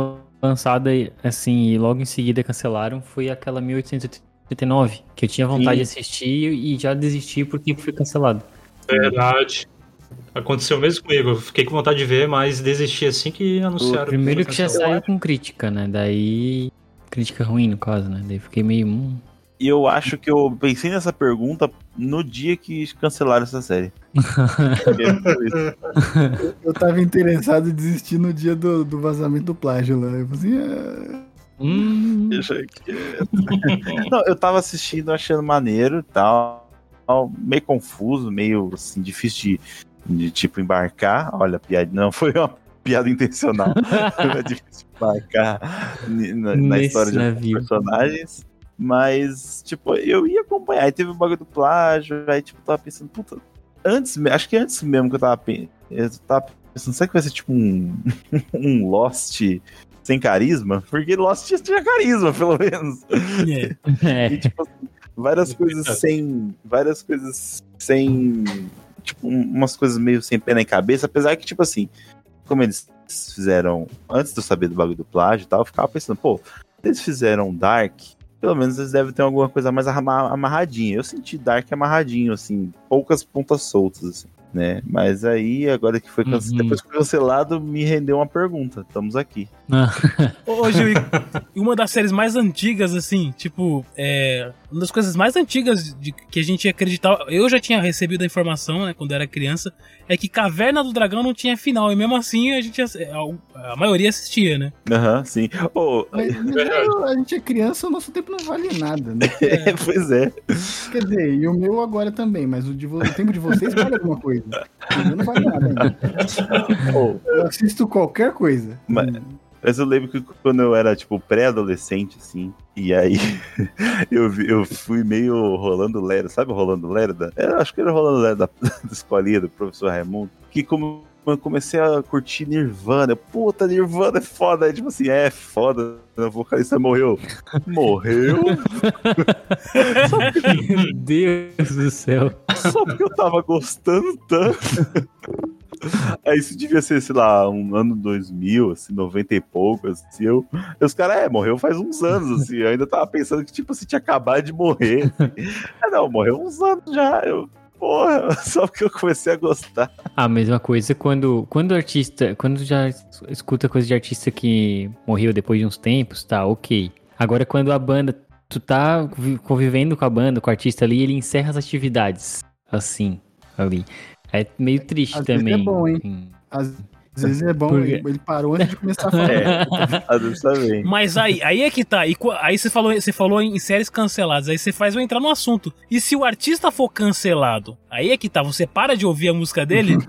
lançada assim e logo em seguida cancelaram. Foi aquela 1889, que eu tinha vontade Sim. de assistir e já desisti porque foi cancelado. Verdade. Aconteceu mesmo comigo. Eu fiquei com vontade de ver, mas desisti assim que anunciaram. Primeiro foi que já saiu com crítica, né? Daí. Crítica ruim, no caso, né? Daí fiquei meio. Hum. E eu acho que eu pensei nessa pergunta no dia que cancelaram essa série. Eu tava interessado em desistir no dia do, do vazamento do plágio lá. Eu falei assim, ah, Hum. Deixa. Não, eu tava assistindo achando maneiro e tal. Meio confuso, meio assim, difícil de, de tipo embarcar. Olha, piada não foi uma piada intencional. é difícil embarcar na, na história de personagens. Mas, tipo, eu ia acompanhar. Aí teve o bagulho do plágio. Aí, tipo, tava pensando, puta. Antes, acho que antes mesmo que eu tava, pe- eu tava pensando, será que vai ser tipo um, um Lost sem carisma? Porque Lost tinha carisma, pelo menos. É. E, É. tipo, várias coisas sem. Várias coisas sem. Tipo, um- umas coisas meio sem pé nem cabeça, apesar que, tipo assim, como eles fizeram. Antes de eu saber do bagulho do plágio e tal, eu ficava pensando, pô, eles fizeram Dark, pelo menos eles devem ter alguma coisa mais ama- amarradinha. Eu senti Dark amarradinho, assim, poucas pontas soltas, assim, né? Mas aí, agora que foi cancelado, Uhum. depois que foi cancelado, me rendeu uma pergunta. Estamos aqui. Ô, Gil, e uma das séries mais antigas, assim, tipo, é. Uma das coisas mais antigas de, que a gente acreditava. Eu já tinha recebido a informação, né, quando era criança, é que Caverna do Dragão não tinha final. E mesmo assim a gente. A, a maioria assistia, né? Aham, sim. Ô, Mas, mas a gente é criança, o nosso tempo não vale nada, né? é, pois é. Quer dizer, e o meu agora também, mas o, de vo- o tempo de vocês vale alguma coisa. O meu não vale nada ainda. Ô, Eu assisto qualquer coisa. Mas- Mas eu lembro que quando eu era, tipo, pré-adolescente, assim, e aí eu, eu fui meio rolando lero, sabe o rolando lero? Da, era, acho que era o rolando lero da, da escolinha do professor Raimundo, que como eu comecei a curtir Nirvana, eu, puta, Nirvana é foda, aí tipo assim, é foda, o vocalista morreu. Morreu? Meu Deus do céu. Só porque eu tava gostando tanto. Aí isso devia ser, sei lá, um ano 2000, assim, 90 e pouco, assim, eu... os caras, é, morreu faz uns anos, assim, eu ainda tava pensando que, tipo, assim, tinha acabado de morrer. assim. Ah, não, morreu uns anos já, eu... Porra, só porque eu comecei a gostar. A mesma coisa quando, quando artista, quando já escuta coisa de artista que morreu depois de uns tempos, tá, ok. Agora quando a banda, tu tá vi- convivendo com a banda, com o artista ali, ele encerra as atividades, assim, ali. É meio triste Às vezes é também. bom, hein? assim. Às, às vezes é bom, Por quê? ele, parou antes de começar a falar. É, às vezes também. Mas aí, aí é que tá. E aí você falou, você falou em séries canceladas. Aí você faz eu entrar no assunto. E se o artista for cancelado? Aí é que tá. Você para de ouvir a música dele?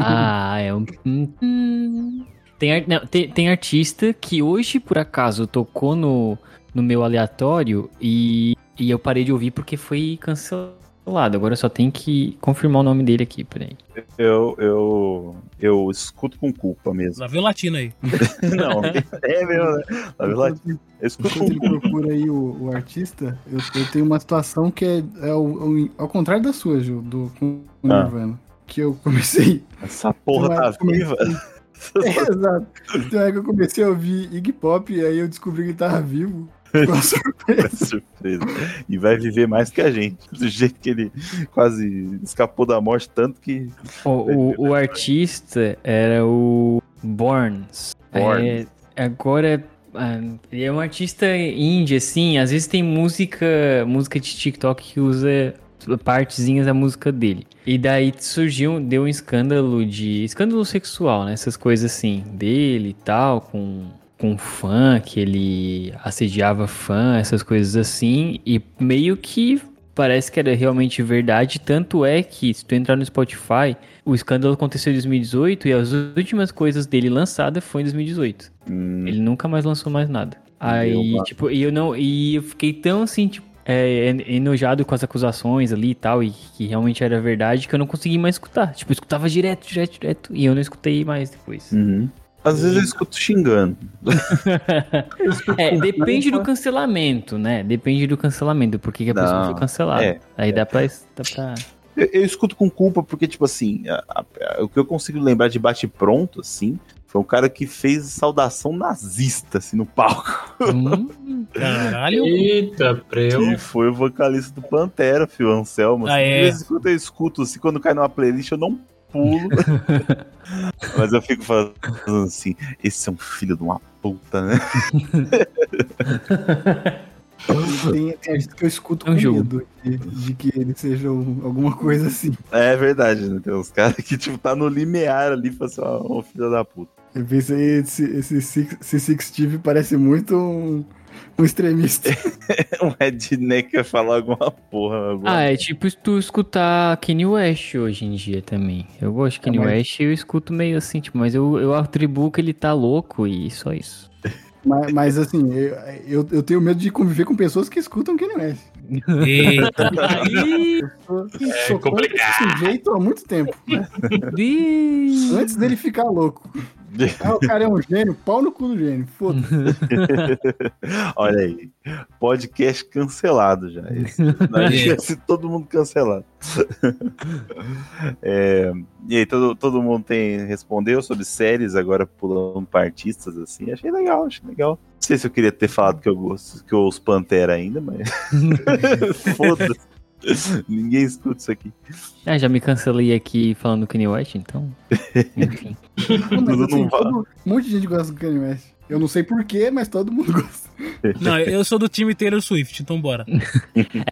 Ah, é um. Hum. Tem, ar- não, tem, tem artista que hoje, por acaso, tocou no, no meu aleatório e, e eu parei de ouvir porque foi cancelado. Agora só tem que confirmar o nome dele aqui, peraí. Eu, eu, eu escuto com culpa mesmo. Lá vem o latino aí. Não, é mesmo, né? Tá vendo lá? Eu escuto com ele culpa. procura aí o, o artista, eu, eu tenho uma situação que é, é o- o- ao contrário da sua, Ju, do com o Ah. Nirvana. Que eu comecei. Essa porra uma tá viva. comecei- É, exato. Uma época que eu comecei a ouvir Iggy Pop e aí eu descobri que ele tava vivo. Uma surpresa. Surpresa. E vai viver mais que a gente. Do jeito que ele quase escapou da morte, tanto que. O, o, o artista era o Borns. Borns. É, agora, ah, ele é um artista indie, assim. Às vezes tem música, música de TikTok que usa partezinhas da música dele. E daí surgiu, deu um escândalo de. Escândalo sexual, né? Essas coisas assim, dele e tal, com. Com fã, que ele assediava fã, essas coisas assim, e meio que parece que era realmente verdade. Tanto é que, se tu entrar no Spotify, o escândalo aconteceu em 2018 e as últimas coisas dele lançadas foi em 2018. Hum, Ele nunca mais lançou mais nada. Aí, Meu, tipo, e eu não. E eu fiquei tão assim, tipo. é, en- enojado com as acusações ali e tal, e que realmente era verdade, que eu não consegui mais escutar. Tipo, eu escutava direto, direto, direto, e eu não escutei mais depois. uhum. Às vezes eu escuto xingando. É, depende do cancelamento, né? Depende do cancelamento, porque que a pessoa foi cancelada. é, Aí dá pra. Dá pra... Eu, eu escuto com culpa porque, tipo assim, a- a- a- o que eu consigo lembrar de bate-pronto, assim, foi um cara que fez saudação nazista, assim, no palco. Hum, Caralho. Eita, preu. Que foi o vocalista do Pantera, Fio Anselmo. Ah, assim, é? Em quando eu escuto, assim, quando cai numa playlist eu não pulo. Mas eu fico falando assim, esse é um filho de uma puta, né? Tem, tem artista que eu escuto É um com jogo. medo de, de que ele seja um- alguma coisa assim. É verdade, né? Tem uns caras que, tipo, tá no limiar ali, assim, ó, ô filho da puta. Eu pensei, esse, esse esse Six Steve parece muito um, Um extremista. um redneck ia falar alguma porra. Alguma... Ah, é tipo tu escutar Kanye West hoje em dia também. Eu gosto de Kanye mas- West e eu escuto meio assim, tipo, mas eu, eu atribuo que ele tá louco e só isso. Mas, mas, assim, eu, eu, eu tenho medo de conviver com pessoas que escutam Kanye West. Eita. É complicado. esse sujeito há muito tempo. ih. Antes dele ficar louco. Ah, o cara é um gênio, pau no cu do gênio. Foda-se. Olha aí. Podcast cancelado já. Esse, nós É. ia ser todo mundo cancelado. É, e aí, todo, todo mundo tem respondeu sobre séries, agora pulando para artistas, assim. Achei legal, achei legal. Não sei se eu queria ter falado que eu gosto, que eu ouço Pantera ainda, mas. Foda-se. Ninguém escuta isso aqui. Ah, já me cancelei aqui falando Kanye West, então. Enfim. Mas, assim, todo- um monte de gente gosta do Kanye West. Eu não sei porquê, mas todo mundo gosta. Não, eu sou do time Taylor Swift, então bora.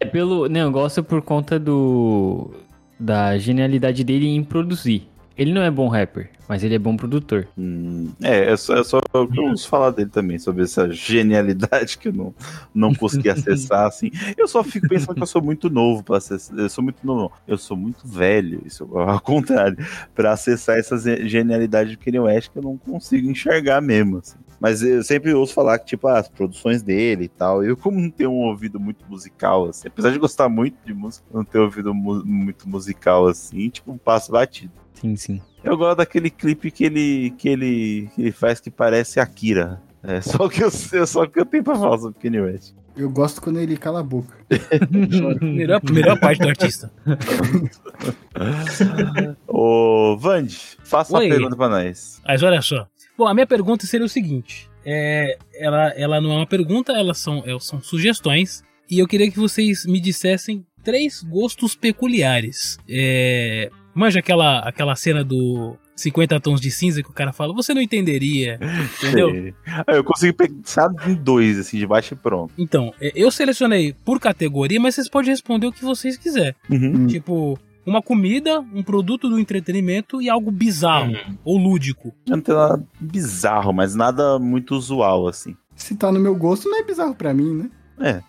É pelo. Não, eu gosto por conta do. Da genialidade dele em produzir. Ele não é bom rapper, mas ele é bom produtor. Hum, é, é só, é só o que eu ouço falar dele também, sobre essa genialidade que eu não, não consegui acessar, assim. Eu só fico pensando que eu sou muito novo para acessar. Eu sou muito novo, eu sou muito velho, isso ao contrário, para acessar essa genialidade do Kanye West que eu não consigo enxergar mesmo, assim. Mas eu sempre ouço falar que, tipo, ah, as produções dele e tal. Eu, como não tenho um ouvido muito musical, assim, apesar de gostar muito de música, não ter ouvido mu- muito musical, assim, tipo, passo batido. Sim, sim. Eu gosto daquele clipe que ele, que ele, que ele faz que parece Akira. É só o que eu, é só que eu tenho pra falar sobre Kanye West. Eu gosto quando ele cala a boca. Melhor, melhor parte do artista. Ô, Vande, faça uma Oi. pergunta pra nós. Mas olha só. Bom, a minha pergunta seria o seguinte: é, ela, ela não é uma pergunta, elas são, é, são sugestões. E eu queria que vocês me dissessem três gostos peculiares. É, manja aquela, aquela cena do 50 tons de cinza que o cara fala, você não entenderia, entendeu? Ah, Eu consegui pensar em dois, assim, de baixo e pronto. Então, é, eu selecionei por categoria, mas vocês podem responder o que vocês quiserem. Uhum. Tipo, uma comida, um produto do entretenimento e algo bizarro Hum. ou lúdico. Não tem nada bizarro, mas nada muito usual, assim. Se tá no meu gosto, não é bizarro pra mim, né? É,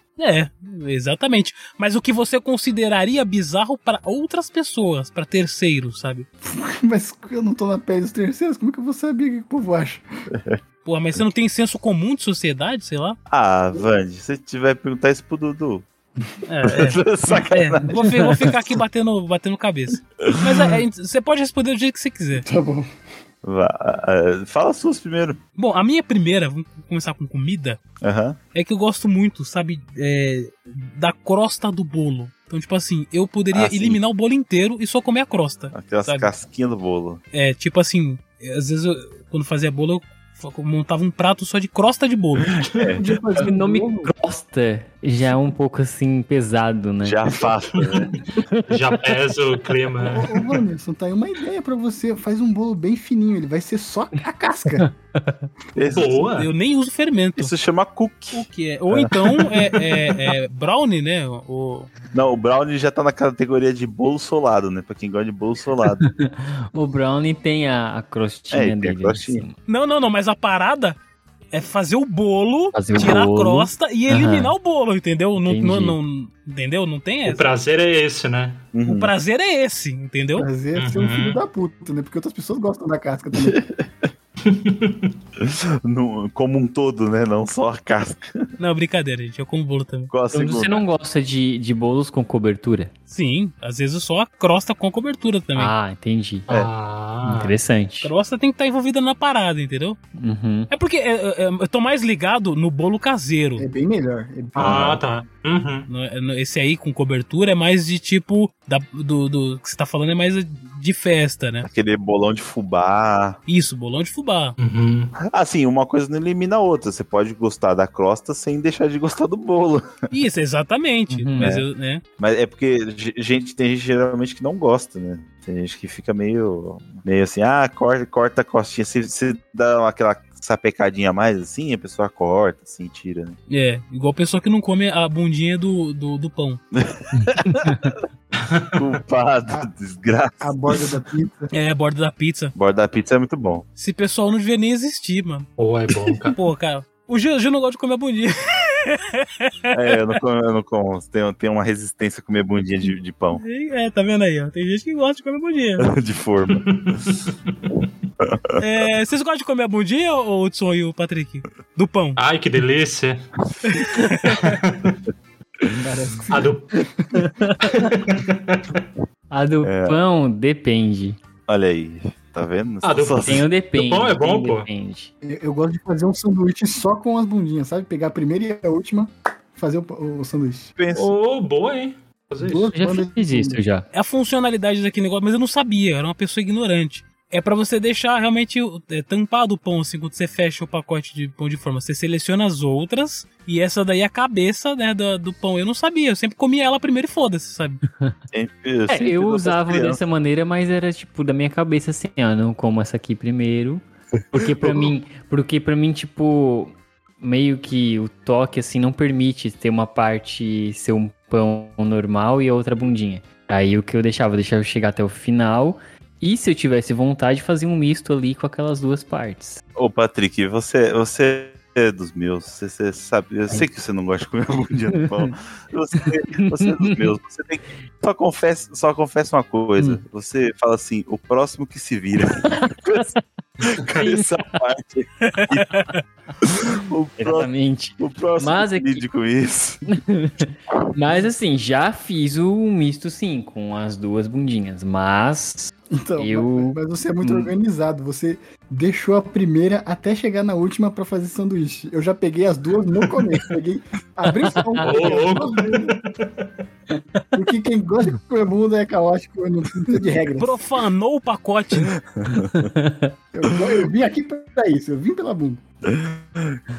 exatamente. Mas o que você consideraria bizarro para outras pessoas, para terceiros, sabe? Mas eu não tô na pele dos terceiros, como é que eu vou saber o que o povo acha? Porra, mas você não tem senso comum de sociedade, sei lá? Ah, Vande, se você tiver que perguntar isso pro Dudu. É, é. É, Sacanagem. vou, vou ficar aqui batendo, batendo cabeça. Mas é, é, você pode responder do jeito que você quiser. Tá bom. Vá, Fala as suas primeiro. Bom, a minha primeira, vamos começar com comida, Aham. é que eu gosto muito, sabe, é, da crosta do bolo. Então, tipo assim, eu poderia Ah, eliminar o bolo inteiro e só comer a crosta. Aquelas Sabe? casquinhas do bolo. É, tipo assim, às vezes eu, quando fazia bolo, eu montava um prato só de crosta de bolo. Podia fazer O nome. Crosta já é um pouco assim pesado, né? Já afasta, né? Já pesa o clima. Ô, ô, Wanderson, tá aí uma ideia pra você. Faz um bolo bem fininho, ele vai ser só a casca. Boa. Eu nem uso fermento. Isso chama cookie. O que é? Ou então é, é- é brownie, né? O, Não, o brownie já tá na categoria de bolo solado, né? Pra quem gosta de bolo solado. O Brownie tem a, a crostinha É, tem a dele. crostinha. assim. Não, não, não, mas a parada é fazer o bolo, Fazer o tirar bolo. a crosta e eliminar o bolo, entendeu? Não, não, não- entendeu? Não tem O essa. prazer é esse, né? Uhum. O prazer é esse, entendeu? Prazer é ser um Uhum. filho da puta, né? Porque outras pessoas gostam da casca também. No- como um todo, né? Não só a casca. Não, brincadeira, gente. Eu como bolo também. A Então você não gosta de, de bolos com cobertura? Sim, às vezes só a crosta com cobertura também. Ah, entendi. Ah. Interessante. Crosta tem que estar envolvida na parada, entendeu? Uhum. É porque é, é, eu tô mais ligado no bolo caseiro. É bem melhor. É bem Ah, tá. Uhum. Esse aí com cobertura é mais de tipo. da- do, do que você tá falando é mais de festa, né? Aquele bolão de fubá. Isso, bolão de fubá. Uhum. Assim, uma coisa não elimina a outra. Você pode gostar da crosta sem deixar de gostar do bolo. Isso, exatamente. Uhum. Mas É. eu, né? Mas é porque ge- gente, tem gente geralmente que não gosta, né? Tem gente que fica meio, meio assim, ah, corta, corta a costinha. Se você dá aquela sapecadinha a mais assim, a pessoa corta, assim, tira, né? É, igual pessoa que não come a bundinha do, do, do pão. Culpado, desgraça. A borda da pizza. É, a borda da pizza. Borda da pizza é muito bom. Esse pessoal não devia nem existir, mano. Pô, é bom, cara. Pô, cara. O Gil, o Gil não gosta de comer a bundinha. É, eu não como, eu não como. Tenho, tenho uma resistência a comer bundinha de, de pão, É, tá vendo aí, ó. Tem gente que gosta de comer bundinha. de forma. É, vocês gostam de comer a bundinha, ô Hudson e o Patrick? Do pão. Ai, que delícia. A do... A do É. pão depende. Olha aí, tá vendo? Ah, do- Só- Tem o depende. pão é bom, pô. Depende. eu, eu gosto de fazer um sanduíche só com as bundinhas, sabe? Pegar a primeira e a última, fazer o, o sanduíche. Ô, boa, hein? Fazer isso. Eu já fiz isso já. É a funcionalidade daquele negócio, mas eu não sabia, eu era uma pessoa ignorante. É pra você deixar realmente é, tampado o pão, assim, quando você fecha o pacote de pão de forma. Você seleciona as outras e essa daí é a cabeça, né, do, do pão. Eu não sabia, eu sempre comia ela primeiro e foda-se, sabe? Sempre, É, eu usava dessa maneira, mas era tipo da minha cabeça assim, ah, não como essa aqui primeiro. Porque pra mim, porque para mim tipo meio que o toque assim não permite ter uma parte ser um pão normal e a outra bundinha. Aí o que eu deixava, eu deixava chegar até o final. E se eu tivesse vontade, fazia um misto ali com aquelas duas partes. Ô, Patrick, você, você é dos meus. Você, você sabe, eu sei que você não gosta de comer bundinha no pão. Você, você é dos meus. Você tem, só, confessa, só confessa uma coisa. Você fala assim: o próximo que se vira. com essa- parte. o, Exatamente. o próximo Mas é que- vídeo com isso. Mas assim, já fiz o misto sim, com as duas bundinhas. Mas Então, Eu- mas você é muito Hum. organizado. Você deixou a primeira até chegar na última pra fazer sanduíche. Eu já peguei as duas no começo. Peguei, abri só um. Ô, louco. Porque quem gosta de comer bunda é caótico, não precisa de regras. Profanou o pacote, né? Eu, eu vim aqui pra isso, eu vim pela bunda.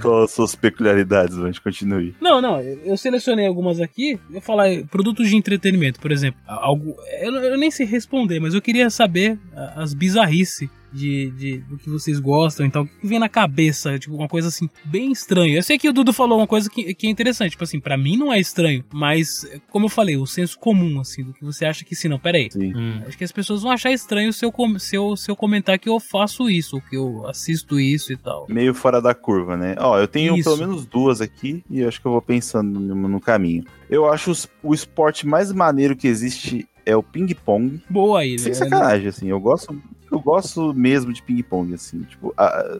Qual as suas peculiaridades? Gente continue. Não, não, eu selecionei algumas aqui. Eu vou falar eh, produtos de entretenimento, por exemplo. Algo, eu, eu nem sei responder, mas eu queria saber as bizarrices de, de- do que vocês gostam. Então, o que vem na cabeça? Tipo, uma coisa assim, bem estranha. Eu sei que o Dudu falou uma coisa que, que é interessante. Tipo assim, pra mim não é estranho, mas, como eu falei, o senso comum, assim, do que você acha que sim, não, pera aí. Sim. Hum. Acho que as pessoas vão achar estranho se eu, com- se eu, se eu comentar que eu faço isso, que eu assisto isso e tal. Meio fora da curva, né? Ó, eu tenho Isso. pelo menos duas aqui e eu acho que eu vou pensando no, no caminho. Eu acho os- o esporte mais maneiro que existe é o ping-pong. Boa aí, Sem né? sacanagem, assim. Eu gosto, eu gosto mesmo de ping-pong, assim. Tipo, a-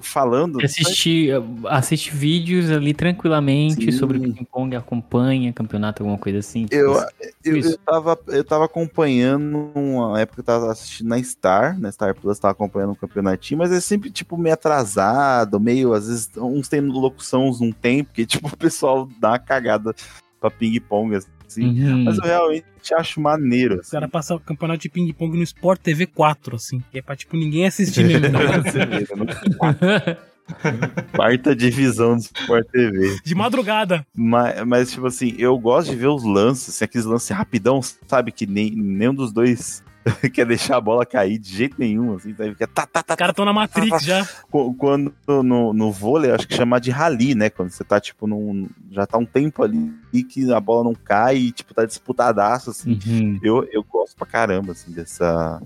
falando. assistir, assiste vídeos ali tranquilamente Sim. sobre ping-pong, acompanha campeonato, alguma coisa assim. Eu, eu, Isso. eu, tava, eu tava acompanhando uma época que eu tava assistindo na Star, na Star Plus, tava acompanhando um campeonatinho, mas é sempre, tipo, meio atrasado, meio, às vezes, uns tem locução, uns não tem, porque, tipo, o pessoal dá uma cagada pra ping-pong, assim. Uhum. Mas eu realmente acho maneiro, Os assim. caras passam o campeonato de ping-pong no Sport TV 4, assim. Que é pra, tipo, ninguém assistir mesmo. né? Né? Quarta divisão do Sport TV. De madrugada. Mas, mas, tipo assim, eu gosto de ver os lances, assim, aqueles lances rapidão, sabe? Que nem, nenhum dos dois quer deixar a bola cair de jeito nenhum, assim, é tá, tá, tá, Os caras estão na Matrix já. Qu- Quando no, no vôlei, acho que chama de rally, né? Quando você tá, tipo, num. Já tá um tempo ali e que a bola não cai e, tipo, tá disputadaço, assim. Uhum. Eu, eu gosto pra caramba, assim, dessa.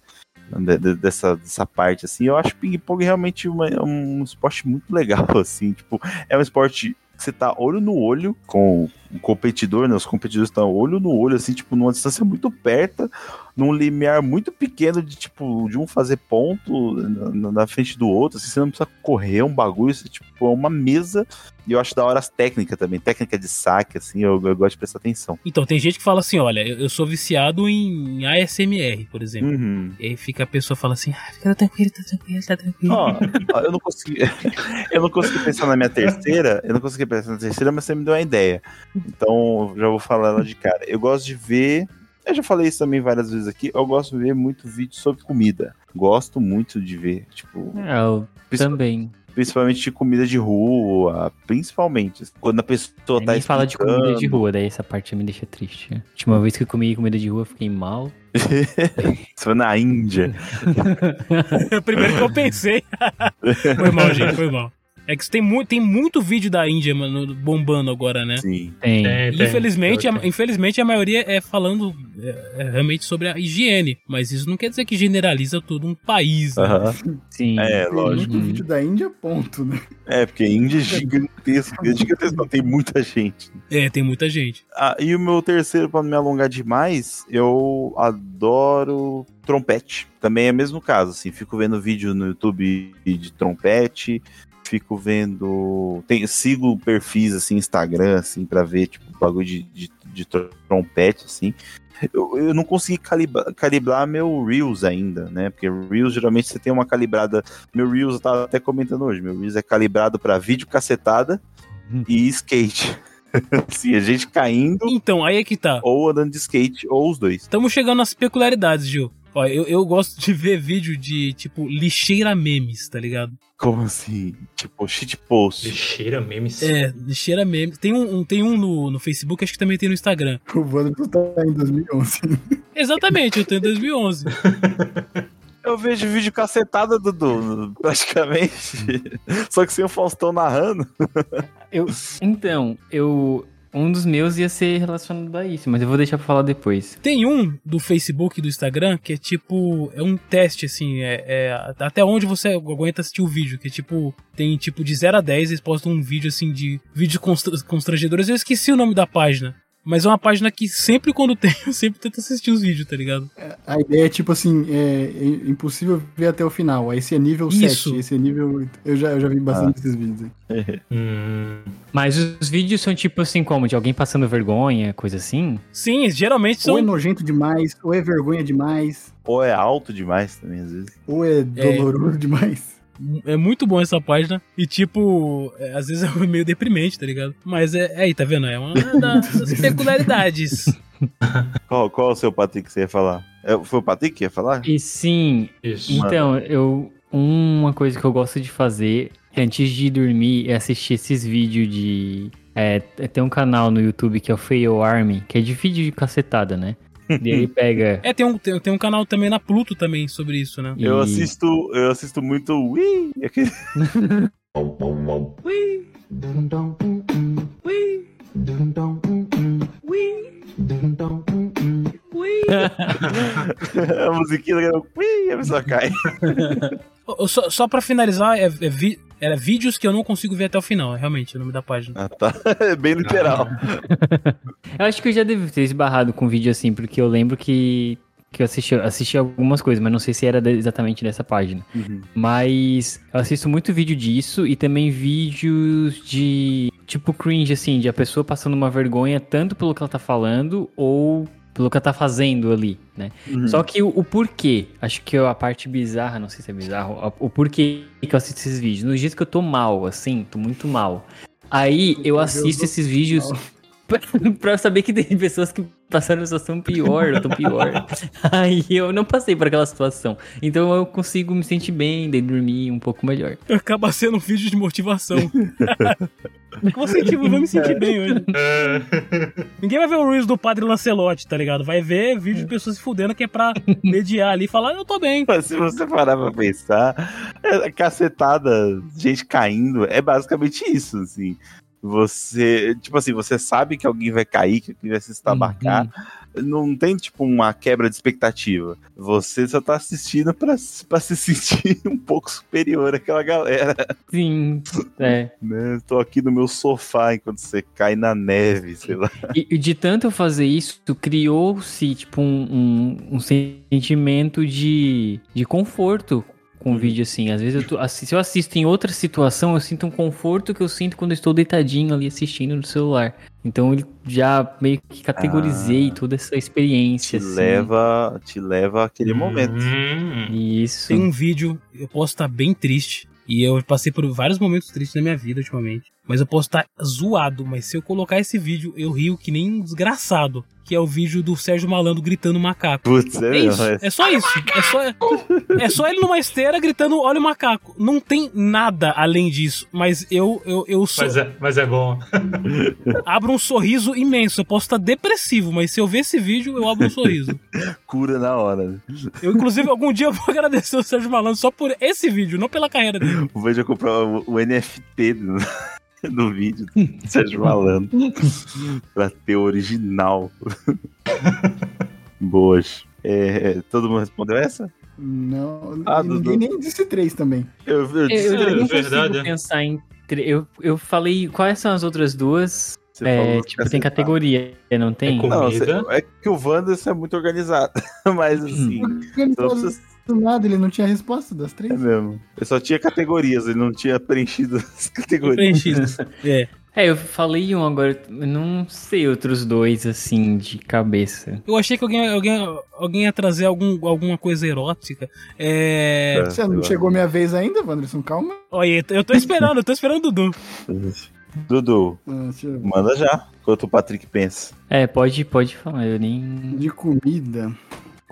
de- de- Dessa, dessa parte, assim, eu acho ping-pong realmente uma- um esporte muito legal, assim, tipo, é um esporte que você tá olho no olho com o competidor, né, os competidores estão olho no olho, assim, tipo, numa distância muito perto, num limiar muito pequeno de, tipo, de um fazer ponto na, na frente do outro, assim, você não precisa correr um bagulho, você, tipo, é uma mesa, e eu acho da hora as técnicas também, técnica de saque, assim, eu, eu gosto de prestar atenção. Então, tem gente que fala assim: olha, eu, eu sou viciado em ASMR, por exemplo. Uhum. E aí fica a pessoa fala assim: ah, fica tranquilo, tá tranquilo, tá tranquilo. Ó, eu não consegui. eu não consegui pensar na minha terceira. Eu não consegui pensar na terceira, mas você me deu uma ideia. Então, já vou falar ela de cara. Eu gosto de ver. Eu já falei isso também várias vezes aqui. Eu gosto de ver muito vídeo sobre comida. Gosto muito de ver. Tipo, É, eu também. principalmente de comida de rua. Principalmente. Quando a pessoa tá Nem fala de comida de explicando. rua, daí essa parte me deixa triste. A última vez que eu comi comida de rua, eu fiquei mal. Você foi na Índia. É o primeiro que eu pensei. foi mal, gente, foi mal. É que tem, mu tem muito vídeo da Índia, mano, bombando agora, né? Sim. Tem. Tem, tem. Infelizmente, Pior a, infelizmente, a maioria é falando é, é, realmente sobre a higiene. Mas isso não quer dizer que generaliza todo um país. né? Aham. Sim. É, Tem lógico. muito vídeo da Índia, ponto, né? É, porque Índia é gigantesco. É gigantesco, não, tem muita gente. É, tem muita gente. Ah, e o meu terceiro, pra não me alongar demais, eu adoro trompete. Também é o mesmo caso, assim. Fico vendo vídeo no YouTube de trompete. Fico vendo. Tem, sigo perfis assim, Instagram, assim, pra ver, tipo, bagulho de, de, de trompete, assim. Eu, eu não consegui calibrar, calibrar meu Reels ainda, né? Porque Reels geralmente você tem uma calibrada. Meu Reels, eu tava até comentando hoje, meu Reels é calibrado pra vídeo cacetada e skate. assim, a gente caindo Então, aí é que tá. ou andando de skate, ou os dois. Estamos chegando nas peculiaridades, Gil. Ó, eu, eu gosto de ver vídeo de, tipo, lixeira memes, tá ligado? Como assim? Tipo, shitpost. Lixeira memes. É, lixeira memes. Tem um, um- tem um no, no Facebook, acho que também tem no Instagram. O Wanderson tá em 2011. Exatamente, eu tenho em 2011. Eu vejo vídeo cacetada, Dudu, praticamente. Só que sem o Faustão narrando. Eu, então, eu. Um dos meus ia ser relacionado a isso, mas eu vou deixar pra falar depois. Tem um do Facebook e do Instagram que é tipo. É um teste, assim. É, é até onde você aguenta assistir o vídeo. Que é tipo. Tem tipo de 0 a 10, eles postam um vídeo assim de vídeos constra- constrangedores. Eu esqueci o nome da página. Mas é uma página que sempre quando tem, eu sempre tento assistir os vídeos, tá ligado? A ideia é tipo assim, é, é impossível ver até o final. Aí esse é nível Isso. 7, esse é nível 8. Eu já, eu já vi bastante desses vídeos aí. Hum, Mas os vídeos são tipo assim, como? De alguém passando vergonha, coisa assim? Sim, geralmente Ou é são. nojento demais, ou é vergonha demais, Ou é alto demais também, às vezes. ou é doloroso demais. É muito bom essa página. E, tipo, é, às vezes é meio deprimente, tá ligado? Mas é, é aí, tá vendo? É uma das peculiaridades. Qual, qual é o seu Patrick que você ia falar? É, foi o Patrick que ia falar? E sim, isso. então, eu. Uma coisa que eu gosto de fazer antes de dormir é assistir esses vídeos de. É, tem um canal no YouTube que é o Fail Army, que é de vídeo de cacetada, né? E ele pega. É, tem um, tem, tem um canal também na Pluto também sobre isso, né? Eu e- assisto, eu assisto muito Wii, aquele a musiquinha do Wii, a pessoa cai. Ô, ô, Só, só pra finalizar, é, é vi- era vídeos que eu não consigo ver até o final, é realmente o nome da página. Ah, tá. É bem literal. Eu acho que eu já devo ter esbarrado com vídeo assim, porque eu lembro que, que eu assisti, assisti algumas coisas, mas não sei se era exatamente dessa página. Uhum. Mas eu assisto muito vídeo disso e também vídeos de tipo cringe, assim, de a pessoa passando uma vergonha tanto pelo que ela tá falando ou pelo que ela tá fazendo ali, né? Uhum. Só que o, o porquê, acho que a parte bizarra, não sei se é bizarro, a- o porquê que eu assisto esses vídeos. Nos dias que eu tô mal, assim, tô muito mal. Aí eu assisto esses vídeos pra, pra saber que tem pessoas que passaram uma situação pior, ou tão pior. Aí eu não passei por aquela situação. Então eu consigo me sentir bem, daí dormir um pouco melhor. Acaba sendo um vídeo de motivação. vou, sentir, vou me sentir bem hoje. Ninguém vai ver o Reels do Padre Lancelotti, tá ligado? Vai ver vídeo de pessoas se fudendo que é pra mediar ali e falar, eu tô bem. Mas se você parar pra pensar, é, cacetada, gente caindo, é basicamente isso, assim. Você, tipo assim, você sabe que alguém vai cair, que alguém vai se estabacar. Não tem, tipo, uma quebra de expectativa. Você só tá assistindo pra, pra se sentir um pouco superior àquela galera, Sim, é. né? Tô aqui no meu sofá enquanto você cai na neve, sei lá. E, e de tanto eu fazer isso, criou-se, tipo, um, um, um sentimento de, de conforto com o vídeo, assim. Às vezes, eu tô, se eu assisto em outra situação, eu sinto um conforto que eu sinto quando eu estou deitadinho ali assistindo no celular. Então, ele já meio que categorizei Ah. toda essa experiência, Te assim. leva, te leva àquele momento. Hum, Isso. Tem um vídeo, eu posso estar bem triste, e eu passei por vários momentos tristes na minha vida ultimamente. Mas eu posso estar zoado. Mas se eu colocar esse vídeo, eu rio que nem um desgraçado. Que é o vídeo do Sérgio Malandro gritando macaco. Putz, é, É isso, é. é só isso. É só, é só ele numa esteira gritando olha o macaco. Não tem nada além disso. Mas eu, eu, eu sou, Mas é, mas é bom. abro um sorriso imenso. Eu posso estar depressivo, mas se eu ver esse vídeo, eu abro um sorriso. Cura na hora. Eu, inclusive, algum dia eu vou agradecer o Sérgio Malandro só por esse vídeo, não pela carreira dele. O Veja comprar o, o NFT do, do vídeo do Sérgio Malandro. pra ter o original. Boas. É, todo mundo respondeu essa? Não, Ah, ninguém Dudu. nem disse três também. Eu, eu Eu, disse, eu É, nem verdade, consigo é. pensar em. Eu, eu falei. Quais são as outras duas? você É, falou tipo, tem cacetada. categoria, não tem? com- Não, você- é que o Wanderson é muito organizado. Mas assim, ele só falou precisa- do nada, ele não tinha resposta das três. é mesmo. Eu só tinha categorias, ele não tinha preenchido as categorias. Preenchido. É. É, eu falei um agora, não sei outros dois, assim, de cabeça. Eu achei que alguém, alguém, alguém ia trazer algum, alguma coisa erótica. É. É, Você não chegou minha vez ainda, Wanderson? Calma. Olha, eu tô esperando, eu tô esperando o Dudu. Dudu, Ah, manda já, enquanto o Patrick pensa. É, pode, pode falar, eu nem. De comida.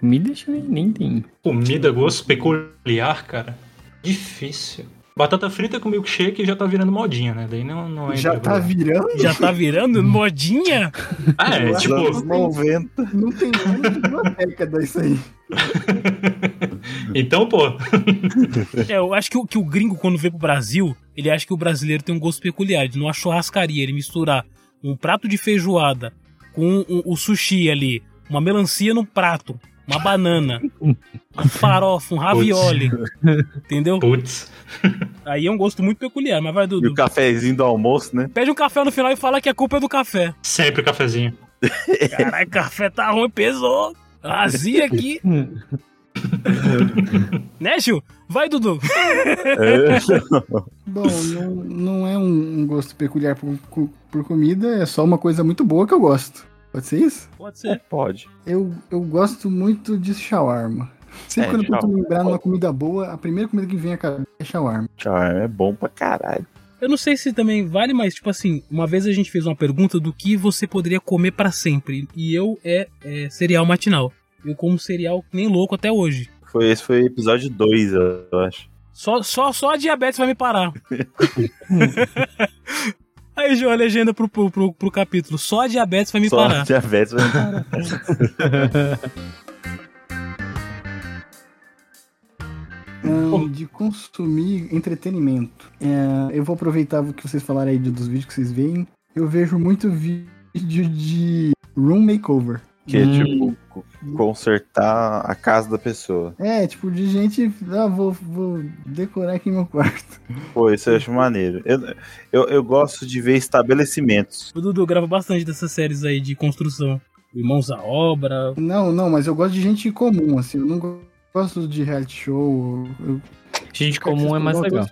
Comida acho que nem, nem tem. Comida, gosto peculiar, cara. Difícil. Batata frita com milkshake já tá virando modinha, né? Daí não, não é. Já tá virando? Já tá virando modinha? Ah, é, tipo. anos 90. Não tem uma década isso aí. Então, pô. É, eu acho que, o- que o gringo, quando vem pro Brasil, ele acha que o brasileiro tem um gosto peculiar. De numa churrascaria, ele misturar um prato de feijoada com um- o sushi ali, uma melancia no prato, uma banana, um farofa, um ravioli. Entendeu? Putz. Aí é um gosto muito peculiar, mas vai, E Dudu. o cafezinho do almoço, né? Pede um café no final e fala que a culpa é do café. Sempre cafezinho. Caralho, café tá ruim, pesou. Azia aqui. né, Gil? Vai, Dudu. Bom, não, não é um, gosto peculiar por- por comida, é só uma coisa muito boa que eu gosto. Pode ser isso? Pode ser. Pode. Eu, eu gosto muito de shawarma. Sempre É, quando eu tento shawarma. lembrar numa comida boa, a primeira comida que vem à cabeça é shawarma. Tchau, é bom pra caralho. Eu não sei se também vale, mas, tipo assim, uma vez a gente fez uma pergunta do que você poderia comer pra sempre. E eu é, é cereal matinal. Eu como cereal que nem louco até hoje. Foi, esse foi episódio 2, eu acho. Só, só, só a diabetes vai me parar. Aí, João, a legenda pro, pro, pro, pro capítulo. Só a diabetes vai me Só parar. diabetes vai parar. Ahn, de consumir entretenimento. É, eu vou aproveitar o que vocês falaram aí de- dos vídeos que vocês veem. Eu vejo muito vídeo de room makeover. Que é Hum. tipo consertar a casa da pessoa. É, tipo, de gente. Ah, vou, vou decorar aqui meu quarto. Pô, isso eu acho maneiro. Eu, eu, eu gosto de ver estabelecimentos. O Dudu grava bastante dessas séries aí de construção. Irmãos à obra. Não, não, mas eu gosto de gente comum, assim. Eu não go- gosto de reality show. Eu, Gente comum é mais legal.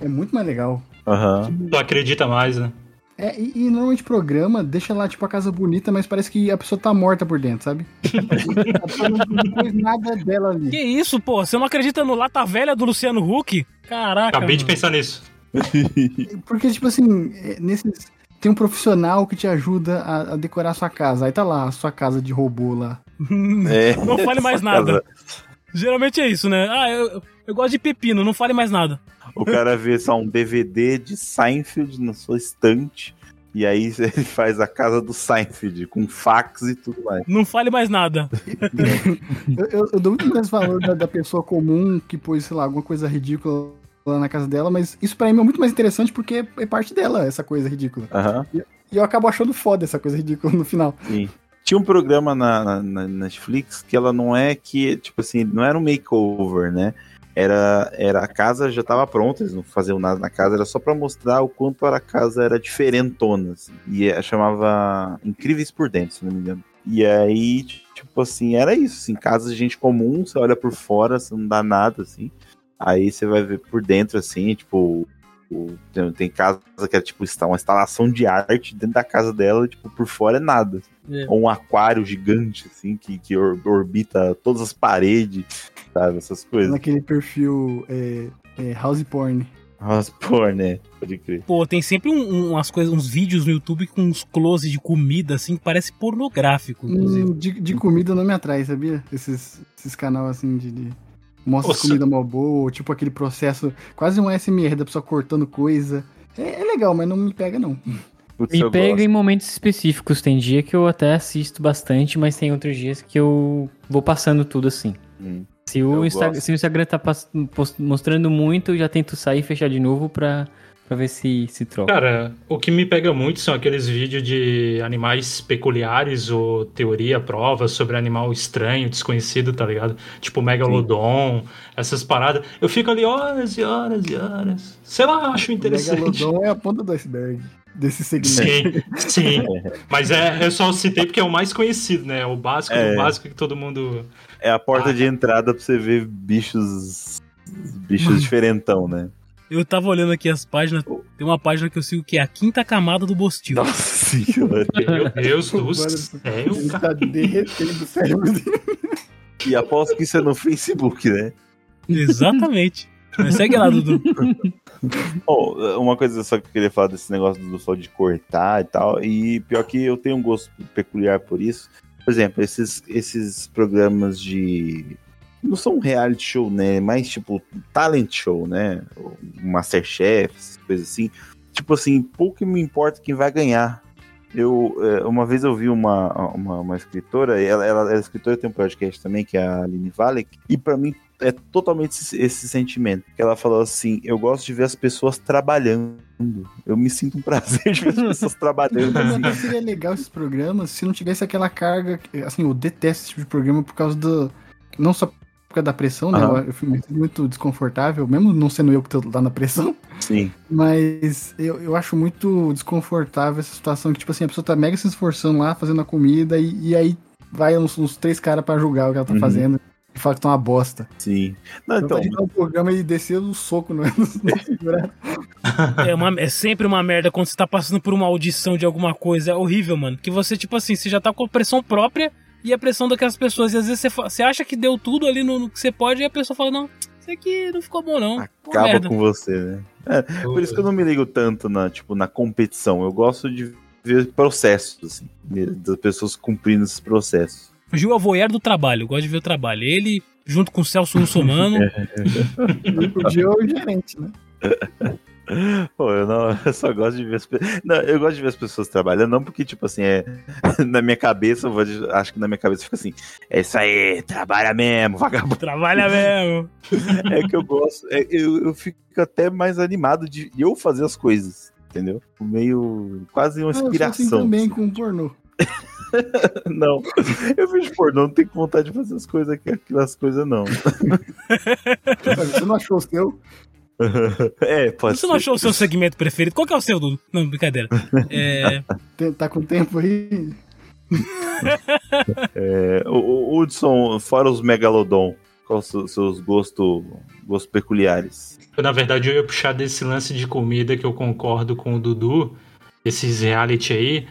É muito mais legal. Aham. Tu acredita mais, né? É, e, e normalmente programa deixa lá, tipo, a casa bonita, mas parece que a pessoa tá morta por dentro, sabe? a pessoa não, não fez nada dela ali. Que isso, pô? Você não acredita no Lata Velha do Luciano Huck? Caraca. Acabei de mano. pensar nisso. Porque, tipo assim, é, nesses. Tem um profissional que te ajuda a, a decorar a sua casa. Aí tá lá, a sua casa de robô lá. É, Não fale mais nada. casa- Geralmente é isso, né? Ah, eu, eu gosto de pepino, não fale mais nada. O cara vê só um DVD de Seinfeld na sua estante. E aí ele faz a casa do Seinfeld com fax e tudo mais. Não fale mais nada. Eu, eu- eu dou muito mais valor da, da pessoa comum que pôs, sei lá, alguma coisa ridícula lá na casa dela, mas isso pra mim é muito mais interessante porque é parte dela, essa coisa ridícula. Aham, E eu acabo achando foda essa coisa ridícula no final. sim. Tinha um programa na, na- Netflix que ela não é que, tipo assim, não era um makeover, né? Era, era a casa já estava pronta, eles não faziam nada na casa, era só pra mostrar o quanto a casa era diferentona. assim. E é- chamava Incríveis por Dentro, se não me engano. E aí, tipo assim, era isso, assim, casa de gente comum, você olha por fora, você não dá nada, assim. Aí você vai ver por dentro, assim, tipo, o- tem, tem casa que é tipo está- uma instalação de arte dentro da casa dela, tipo, por fora é nada. É. Ou um aquário gigante, assim, que, que or- orbita todas as paredes, sabe? Essas coisas. Naquele perfil é, é, house porn. As por, né? Pode crer. Pô, tem sempre um- um- umas coisas, uns vídeos no YouTube com uns close de comida, assim, que parece pornográfico, inclusive. Hum, de, de comida não me atrai, sabia? Esses, esses canal assim de. de... Mostra Nossa. comida mó boa, ou tipo aquele processo, quase um SMR da pessoa cortando coisa. É, é legal, mas não me pega, não. Putz, Me pega gosto. em momentos específicos. Tem dia que eu até assisto bastante, mas tem outros dias que eu vou passando tudo assim. Hum. Se o, Insta- se o Instagram tá pass- post- mostrando muito, eu já tento sair e fechar de novo pra, pra ver se se troca. Cara, o que me pega muito são aqueles vídeos de animais peculiares ou teoria, prova sobre animal estranho, desconhecido, tá ligado? Tipo Megalodon, essas paradas. Eu fico ali horas e horas e horas. Sei lá, acho O interessante. Megalodon é a ponta do iceberg desse segmento. Sim, sim. Mas é, eu só citei porque é o mais conhecido, né? O básico É. do básico que todo mundo. É a porta Ah. de entrada pra você ver bichos. bichos diferentão, né? Eu tava olhando aqui as páginas, tem uma página que eu sigo que é a quinta camada do Bostil. Nossa senhora. Meu Deus do céu, Ele tá derretendo o cérebro dele. E aposto que isso é no Facebook, né? Exatamente. Mas segue lá, Dudu. Bom, uma coisa só que eu queria falar desse negócio do só de cortar e tal, e pior que eu tenho um gosto peculiar por isso. Por exemplo, esses, esses programas de. Não são reality show, né? Mais tipo talent show, né? Masterchef, essas coisas assim. Tipo assim, pouco me importa quem vai ganhar. Eu, é, uma vez eu vi uma, uma, uma escritora, ela, ela é escritora, tem um podcast também, que é a Aline Valek, e pra mim é totalmente esse, esse sentimento. Que ela falou assim: eu gosto de ver as pessoas trabalhando. Eu me sinto um prazer de ver as pessoas trabalhando. assim. Seria legal esses programas se não tivesse aquela carga. Assim, eu detesto esse tipo de programa por causa do. Não só causa da pressão, né? Aham. Eu, eu fico muito- muito desconfortável, mesmo não sendo eu que tô lá na pressão. Sim. Mas eu, eu acho muito desconfortável essa situação que, tipo assim, a pessoa tá mega se esforçando lá, fazendo a comida, e, e aí vai uns, uns três caras pra julgar o que ela tá Uhum. fazendo e fala que tá uma bosta. Sim. Não, Então, então, então o programa e descer o soco no, no, jurado. É, uma- é sempre uma merda quando você tá passando por uma audição de alguma coisa. É horrível, mano. Que você, tipo assim, você já tá com pressão própria e a pressão daquelas pessoas. E às vezes você, você acha que deu tudo ali no, no que você pode e a pessoa fala, não, isso aqui não ficou bom, não. Acaba merda. com você, né? É, por isso que eu não me ligo tanto na, tipo, na competição. Eu gosto de ver processos, assim, das pessoas cumprindo esses processos. O Gil é o voyeur do trabalho, eu gosto de ver o trabalho. Ele, junto com o Celso Russomano, E podia é o gerente, né? Pô, eu, não, eu só gosto de ver as pessoas. Não, eu gosto de ver as pessoas trabalhando, não porque, tipo assim, é. Na minha cabeça, eu vou acho que na minha cabeça fica assim: é isso aí, trabalha mesmo, vagabundo. trabalha mesmo. É que eu gosto. é, eu, eu fico até mais animado de eu fazer as coisas, entendeu? Meio. quase uma Ah, eu sou assim inspiração. também assim. com pornô. Não, eu vejo pornô, não tenho vontade de fazer as coisas, aquelas coisas, não. Você não achou o seu? É, pode Você não ser. achou o seu segmento preferido? Qual que é o seu, Dudu? Não, brincadeira. É, Tá com tempo aí? É, o, o Hudson, fora os Megalodon, quais os seus gostos gostos peculiares? Na verdade, eu ia puxar desse lance de comida que eu concordo com o Dudu, esses reality aí.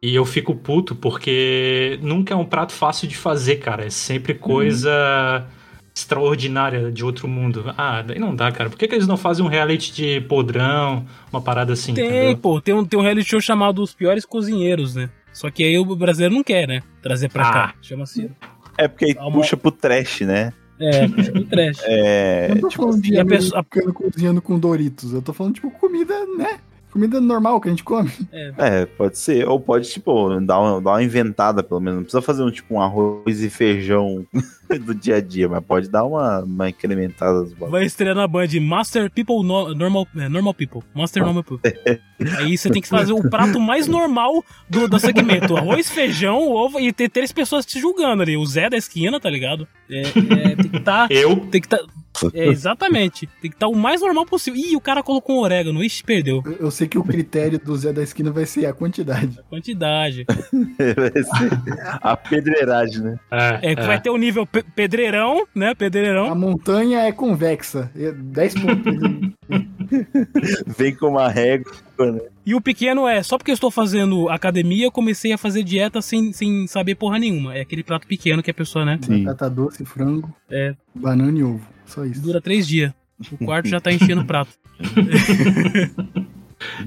E eu fico puto porque nunca é um prato fácil de fazer, cara. É sempre coisa extraordinária de outro mundo. Ah, daí não dá, cara. Por que, que eles não fazem um reality de podrão, uma parada assim, tem, entendeu? pô, tem um, tem um reality show chamado Os Piores Cozinheiros, né? Só que aí o brasileiro não quer, né? Trazer pra Ah. cá. Chama assim. É porque aí Calma. puxa pro trash, né? É, puxa pro trash. É, eu não tô tipo, falando de e a pessoa- cozinhando com Doritos. Eu tô falando, tipo, comida, né? Comida normal que a gente come. é, pode ser. Ou pode, tipo, dar uma, dar uma inventada, pelo menos. Não precisa fazer um, tipo, um arroz e feijão do dia a dia, mas pode dar uma, uma incrementada dos bagulhos. Vai estrear na Band Master People no- Normal, é, normal People. Master Normal People. Aí você tem que fazer o prato mais normal do, do segmento. Arroz, feijão, ovo e ter três pessoas te julgando ali. O Zé da esquina, tá ligado? É, é, tem que estar. Eu, Tem que tá. É, exatamente. Tem que estar o mais normal possível. Ih, o cara colocou um orégano. Ixi, perdeu. Eu, eu sei que o critério do Zé da esquina vai ser a quantidade. Quantidade. Vai ser a pedreiragem, né? é, É, vai ter o nível pe- pedreirão, né? A Pedreirão. montanha é convexa. É 10 pontos. Vem com uma régua, né? E o pequeno é, só porque eu estou fazendo academia, eu comecei a fazer dieta sem, sem saber porra nenhuma. É aquele prato pequeno que a pessoa, né? Sim. Batata doce, frango, É. banana e ovo. Só isso. Dura três dias. O quarto já tá enchendo o prato.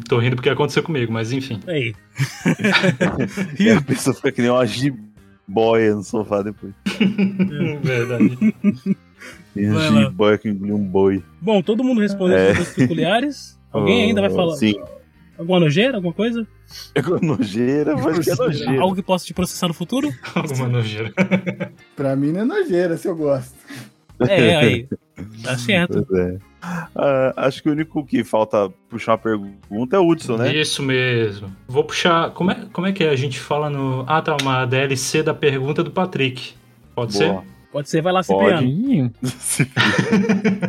Tô rindo porque aconteceu comigo, mas enfim. Aí. E a pessoa fica que nem uma jiboia no sofá depois. Verdade. Lá. jiboia que engoliu um boi. Bom, todo mundo respondeu É. as coisas peculiares. Alguém ainda vai Oh, falar? Sim. Alguma nojeira, alguma coisa? É com nojeira, mas que é nojeira. Algo que possa te processar no futuro? Alguma nojeira. Pra mim não é nojeira, se eu gosto. É, aí. Tá certo. Pois é. Ah, acho que o único que falta puxar uma pergunta é o Hudson, né? Isso mesmo. Vou puxar. Como é, como é que a gente fala no. Ah, tá. Uma DLC da pergunta do Patrick. Pode ser? Pode ser, vai lá, Pode. Cipriano.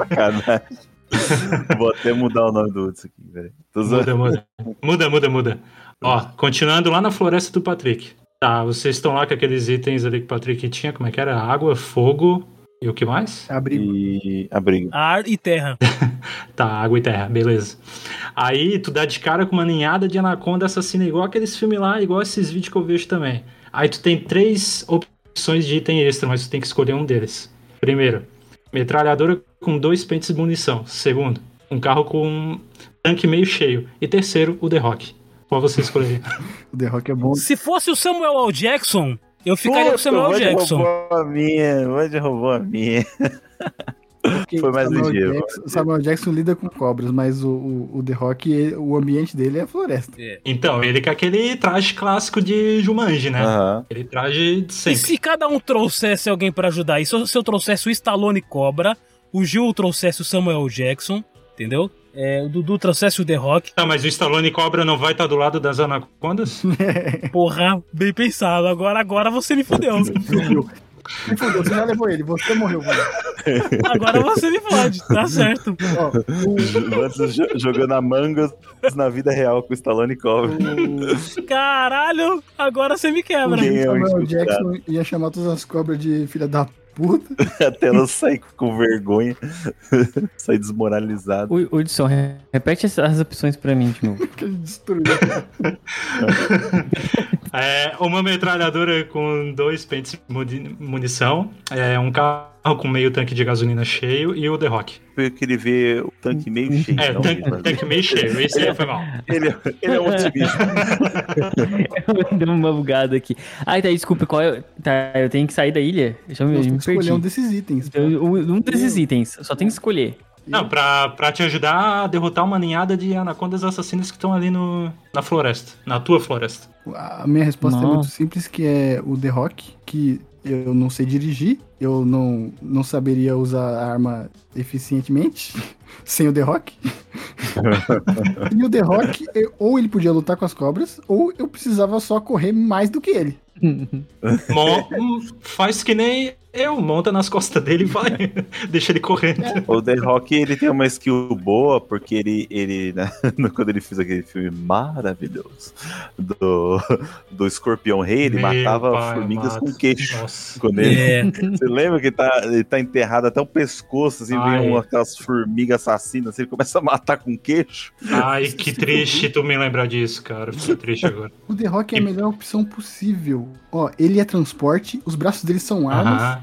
Sacanagem. Vou até mudar o nome do Hudson aqui, velho. Tô zoando. Muda, muda. Muda, muda, muda. Ó, continuando lá na floresta do Patrick. Tá, vocês estão lá com aqueles itens ali que o Patrick tinha. Como é que era? Água, fogo e o que mais? Abrigo. E abrigo. Ar e terra. Tá, água e terra, beleza. Aí tu dá de cara com uma ninhada de anaconda assassina, igual aqueles filmes lá, igual esses vídeos que eu vejo também. Aí tu tem três opções de item extra, mas tu tem que escolher um deles. Primeiro, metralhadora com dois pentes de munição. Segundo, um carro com um tanque meio cheio. E terceiro, o The Rock. Qual você escolheria? O The Rock é bom. Se fosse o Samuel L. Jackson, eu ficaria com o Samuel Puta, L. Jackson. roubou a minha, Ed roubou a minha. porque Foi mais Samuel ligeiro. Jackson, Samuel Jackson lida com cobras, mas o, o, o The Rock, ele- o ambiente dele é floresta. Então, ele com aquele traje clássico de Jumanji, né? Aquele traje de E sempre. se cada um trouxesse alguém pra ajudar? E se eu, se eu trouxesse o Stallone Cobra, o Gil trouxesse o Samuel Jackson, entendeu? É, o Dudu trouxesse o The Rock. Tá, mas o Stallone Cobra não vai estar do lado das anacondas? Porra, bem pensado. Agora, agora você me fudeu. Me fudeu, você já levou ele, você morreu, mano. Agora você me fode, tá certo. Ó, o, jogando a mangas na vida real com o Stallone Cobra. Caralho, agora você me quebra. É o Samuel? Jackson ia chamar todas as cobras de filha da puta. Até ela sair com vergonha. sair desmoralizada. O Hudson, re- repete as, opções pra mim de novo. Que ele destruiu. É, uma metralhadora com dois pentes de muni- munição, é, um carro com meio tanque de gasolina cheio e o The Rock. Eu queria ver o tanque meio cheio. É, não, tanque, ele- tanque meio cheio, esse aí foi mal. ele, é- ele é um otimista. Deu uma bugada aqui. Ai, tá, desculpa, qual é. Tá, eu tenho que sair da ilha? Eu já me, perdi. escolher um desses itens. Eu- um desses itens, só tem que escolher. Não, pra, pra te ajudar a derrotar uma ninhada de anacondas assassinas que estão ali no, na floresta, na tua floresta. A minha resposta é Nossa. muito simples, que é o The Rock, que eu não sei dirigir, eu não, não saberia usar a arma eficientemente sem o The Rock. e o The Rock, eu- ou ele podia lutar com as cobras, ou eu precisava só correr mais do que ele. Mon- hum, faz que nem eu, monta nas costas dele e vai. Deixa ele correndo. O The Rock, ele tem uma skill boa, porque ele, ele né, quando ele fez aquele filme maravilhoso do, do Escorpião Rei, ele Meu matava pai formigas amado. com queixo. Nossa. Quando ele, É, Você lembra que ele tá, ele tá enterrado até o pescoço, assim, Ai. vem uma, aquelas formigas assassinas, assim, ele começa a matar com queixo. Ai, que triste tu me lembrar disso, cara. Fiquei triste agora. O The Rock é a melhor opção possível. Ó, ele é transporte, os braços dele são armas, Aham.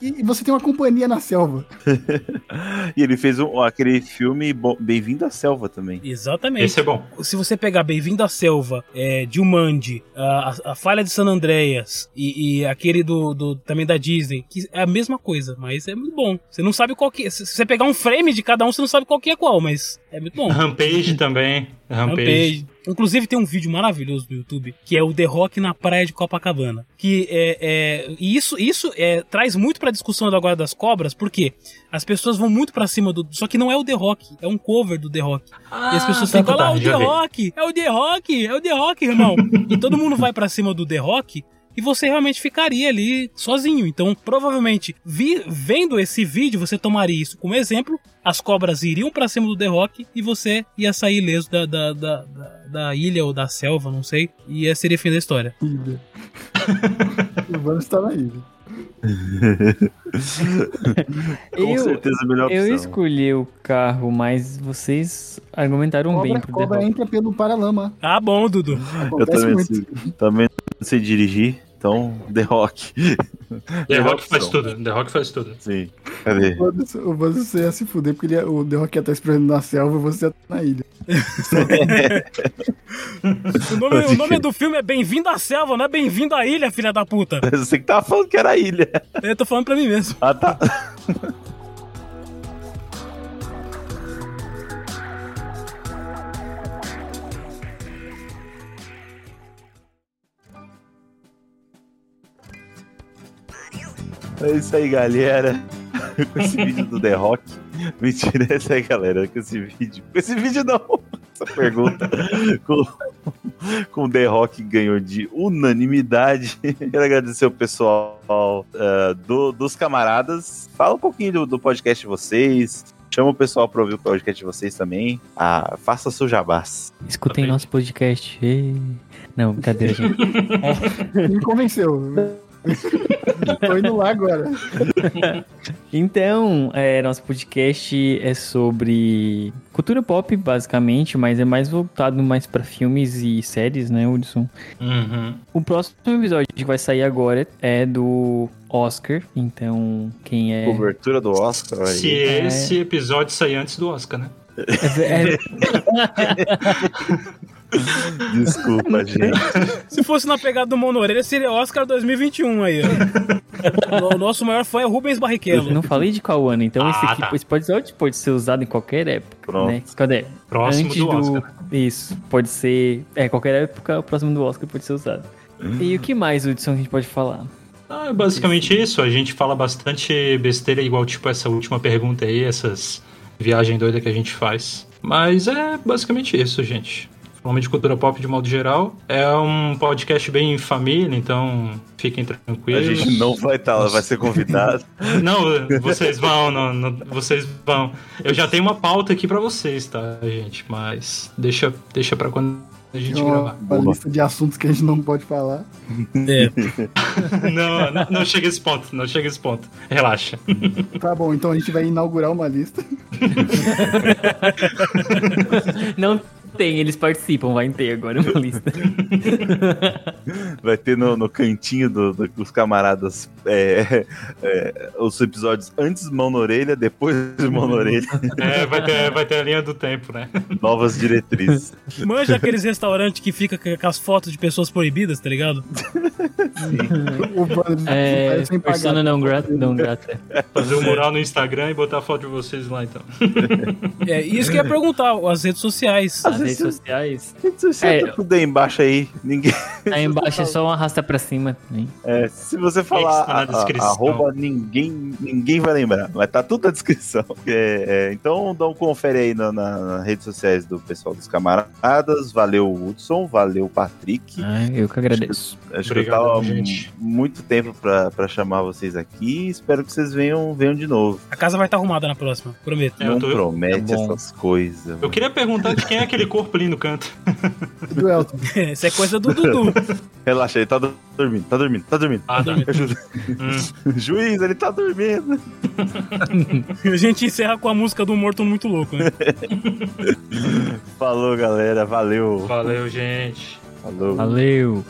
e, e você tem uma companhia na selva. E ele fez um- aquele filme Bem-vindo à Selva também. exatamente. Esse é bom. Se você pegar Bem-vindo à Selva, é, Jumanji, a, a, a Falha de San Andreas e, e aquele do, do- também da Disney, que é a mesma coisa, mas é muito bom. Você não sabe qual que é. Se você pegar um frame de cada um, você não sabe qual que é qual, mas é muito bom. Rampage também. Rampage. Rampage. Inclusive tem um vídeo maravilhoso no YouTube que é o The Rock na praia de Copacabana. Que é, é e isso isso é, traz muito pra discussão agora das cobras, porque as pessoas vão muito pra cima do, só que não é o The Rock, é um cover do The Rock. Ah, E as pessoas tá, ficam tá, lá, tá, o já The vi. Rock, é o The Rock, é o The Rock, irmão. e todo mundo vai pra cima do The Rock e você realmente ficaria ali sozinho. Então, provavelmente, vi- vendo esse vídeo, você tomaria isso como exemplo. As cobras iriam pra cima do The Rock e você ia sair ileso da, da, da, da- da ilha ou da selva, não sei. E esse seria o fim da história. Ilha. o Vamos estar na ilha. Com Eu, certeza a melhor opção. eu escolhi o carro, mas vocês argumentaram bem Cobra, pro The cobra entra pelo paralama. Ah, bom, Dudu. Eu Acontece também, muito. sei, também não sei dirigir, Então, The Rock. The Rock faz tudo. The Rock faz tudo. Sim. Cadê? O você ia se fuder, porque ele ia- o The Rock ia estar esperando na selva e você ia estar na ilha. O nome, o nome do filme é Bem-vindo à Selva, não é Bem-vindo à Ilha, filha da puta. Você que tava falando que era ilha. Eu tô falando pra mim mesmo. Ah, tá. É isso aí, galera. Com esse vídeo do The Rock. Mentira, é isso aí, galera. Com esse vídeo. Com esse vídeo, não. Essa pergunta. Com, com o The Rock ganhou de unanimidade. Quero agradecer o pessoal ah, do- dos camaradas. Fala um pouquinho do, do podcast de vocês. Chama o pessoal pra ouvir o podcast de vocês também. Ah, faça seu jabás. Escutem Também. nosso podcast. Ê. Não, brincadeira, gente. Me convenceu. Tô indo lá agora. Então, é, nosso podcast é sobre cultura pop, basicamente, mas é mais voltado mais pra filmes e séries, né, Hudson? Uhum. O próximo episódio que vai sair agora é do Oscar, então quem é... Cobertura do Oscar. Aí. Se É. esse episódio sair antes do Oscar, né? é- é- Desculpa, gente. Se fosse na pegada do Monoreira, seria Oscar 2021 aí, ó. O nosso maior fã é o Rubens eu Barrichello. não falei de qual ano, então esse, Ah, aqui, tá. esse episódio pode ser usado em qualquer época, Pronto. né? Cadê? Próximo Antes do Oscar. né? Isso, pode ser... É, qualquer época, o próximo do Oscar pode ser usado. E o que mais, Hudson, a gente pode falar? Ah, é basicamente isso. A gente fala bastante besteira, igual tipo essa última pergunta aí, essas viagem doida que a gente faz. Mas é basicamente isso, gente. De cultura pop de modo geral. É um podcast bem família, então fiquem A tranquilos. gente não vai estar, ela vai ser convidado. Não, vocês vão, não, não, vocês vão. Eu já tenho uma pauta aqui pra vocês, tá, gente? Mas deixa, deixa para quando a gente Uma, gravar. uma lista de assuntos que a gente não pode falar. É. Não, não, não chega a esse ponto, não chega a esse ponto. Relaxa. Tá bom, então a gente vai inaugurar uma lista. Não tem, eles participam, vai ter agora uma lista. Vai ter no, no cantinho do- do- dos camaradas é, é, os episódios antes de mão na orelha, depois de mão na orelha, É, vai ter, vai ter a linha do tempo, né? novas diretrizes. Manja aqueles restaurantes que fica com as fotos de pessoas proibidas, tá ligado? O banner É, sem persona não grata, não grata. Fazer um mural no Instagram e botar a foto de vocês lá, então. É, isso que eu ia perguntar, as redes sociais. As redes sociais. Você É. tá tudo aí embaixo aí. Ninguém, Aí embaixo é só um arrasta pra cima também. é, se você falar a- a- arroba, ninguém, ninguém vai lembrar. Mas tá tudo na descrição. É, é, então dá um confere aí na, na- nas redes sociais do pessoal dos camaradas. Valeu, Hudson. Valeu, Patrick. Ah, eu que agradeço. Acho Obrigado, que eu tava gente. muito tempo pra, pra chamar vocês aqui. Espero que vocês venham, venham de novo. A casa vai estar arrumada na próxima, prometo. É, eu Não tô- promete Tá bom. essas coisas. Eu mano. queria perguntar de quem é aquele corpo ali no canto. Do Elton. Isso é coisa do Dudu. Relaxa, ele tá do- dormindo, tá dormindo, tá dormindo. Ah, tá. Hum. Juiz, ele tá dormindo. A gente encerra com a música do Morto Muito Louco, né? Falou, galera. Valeu. Valeu, gente. Falou. Valeu.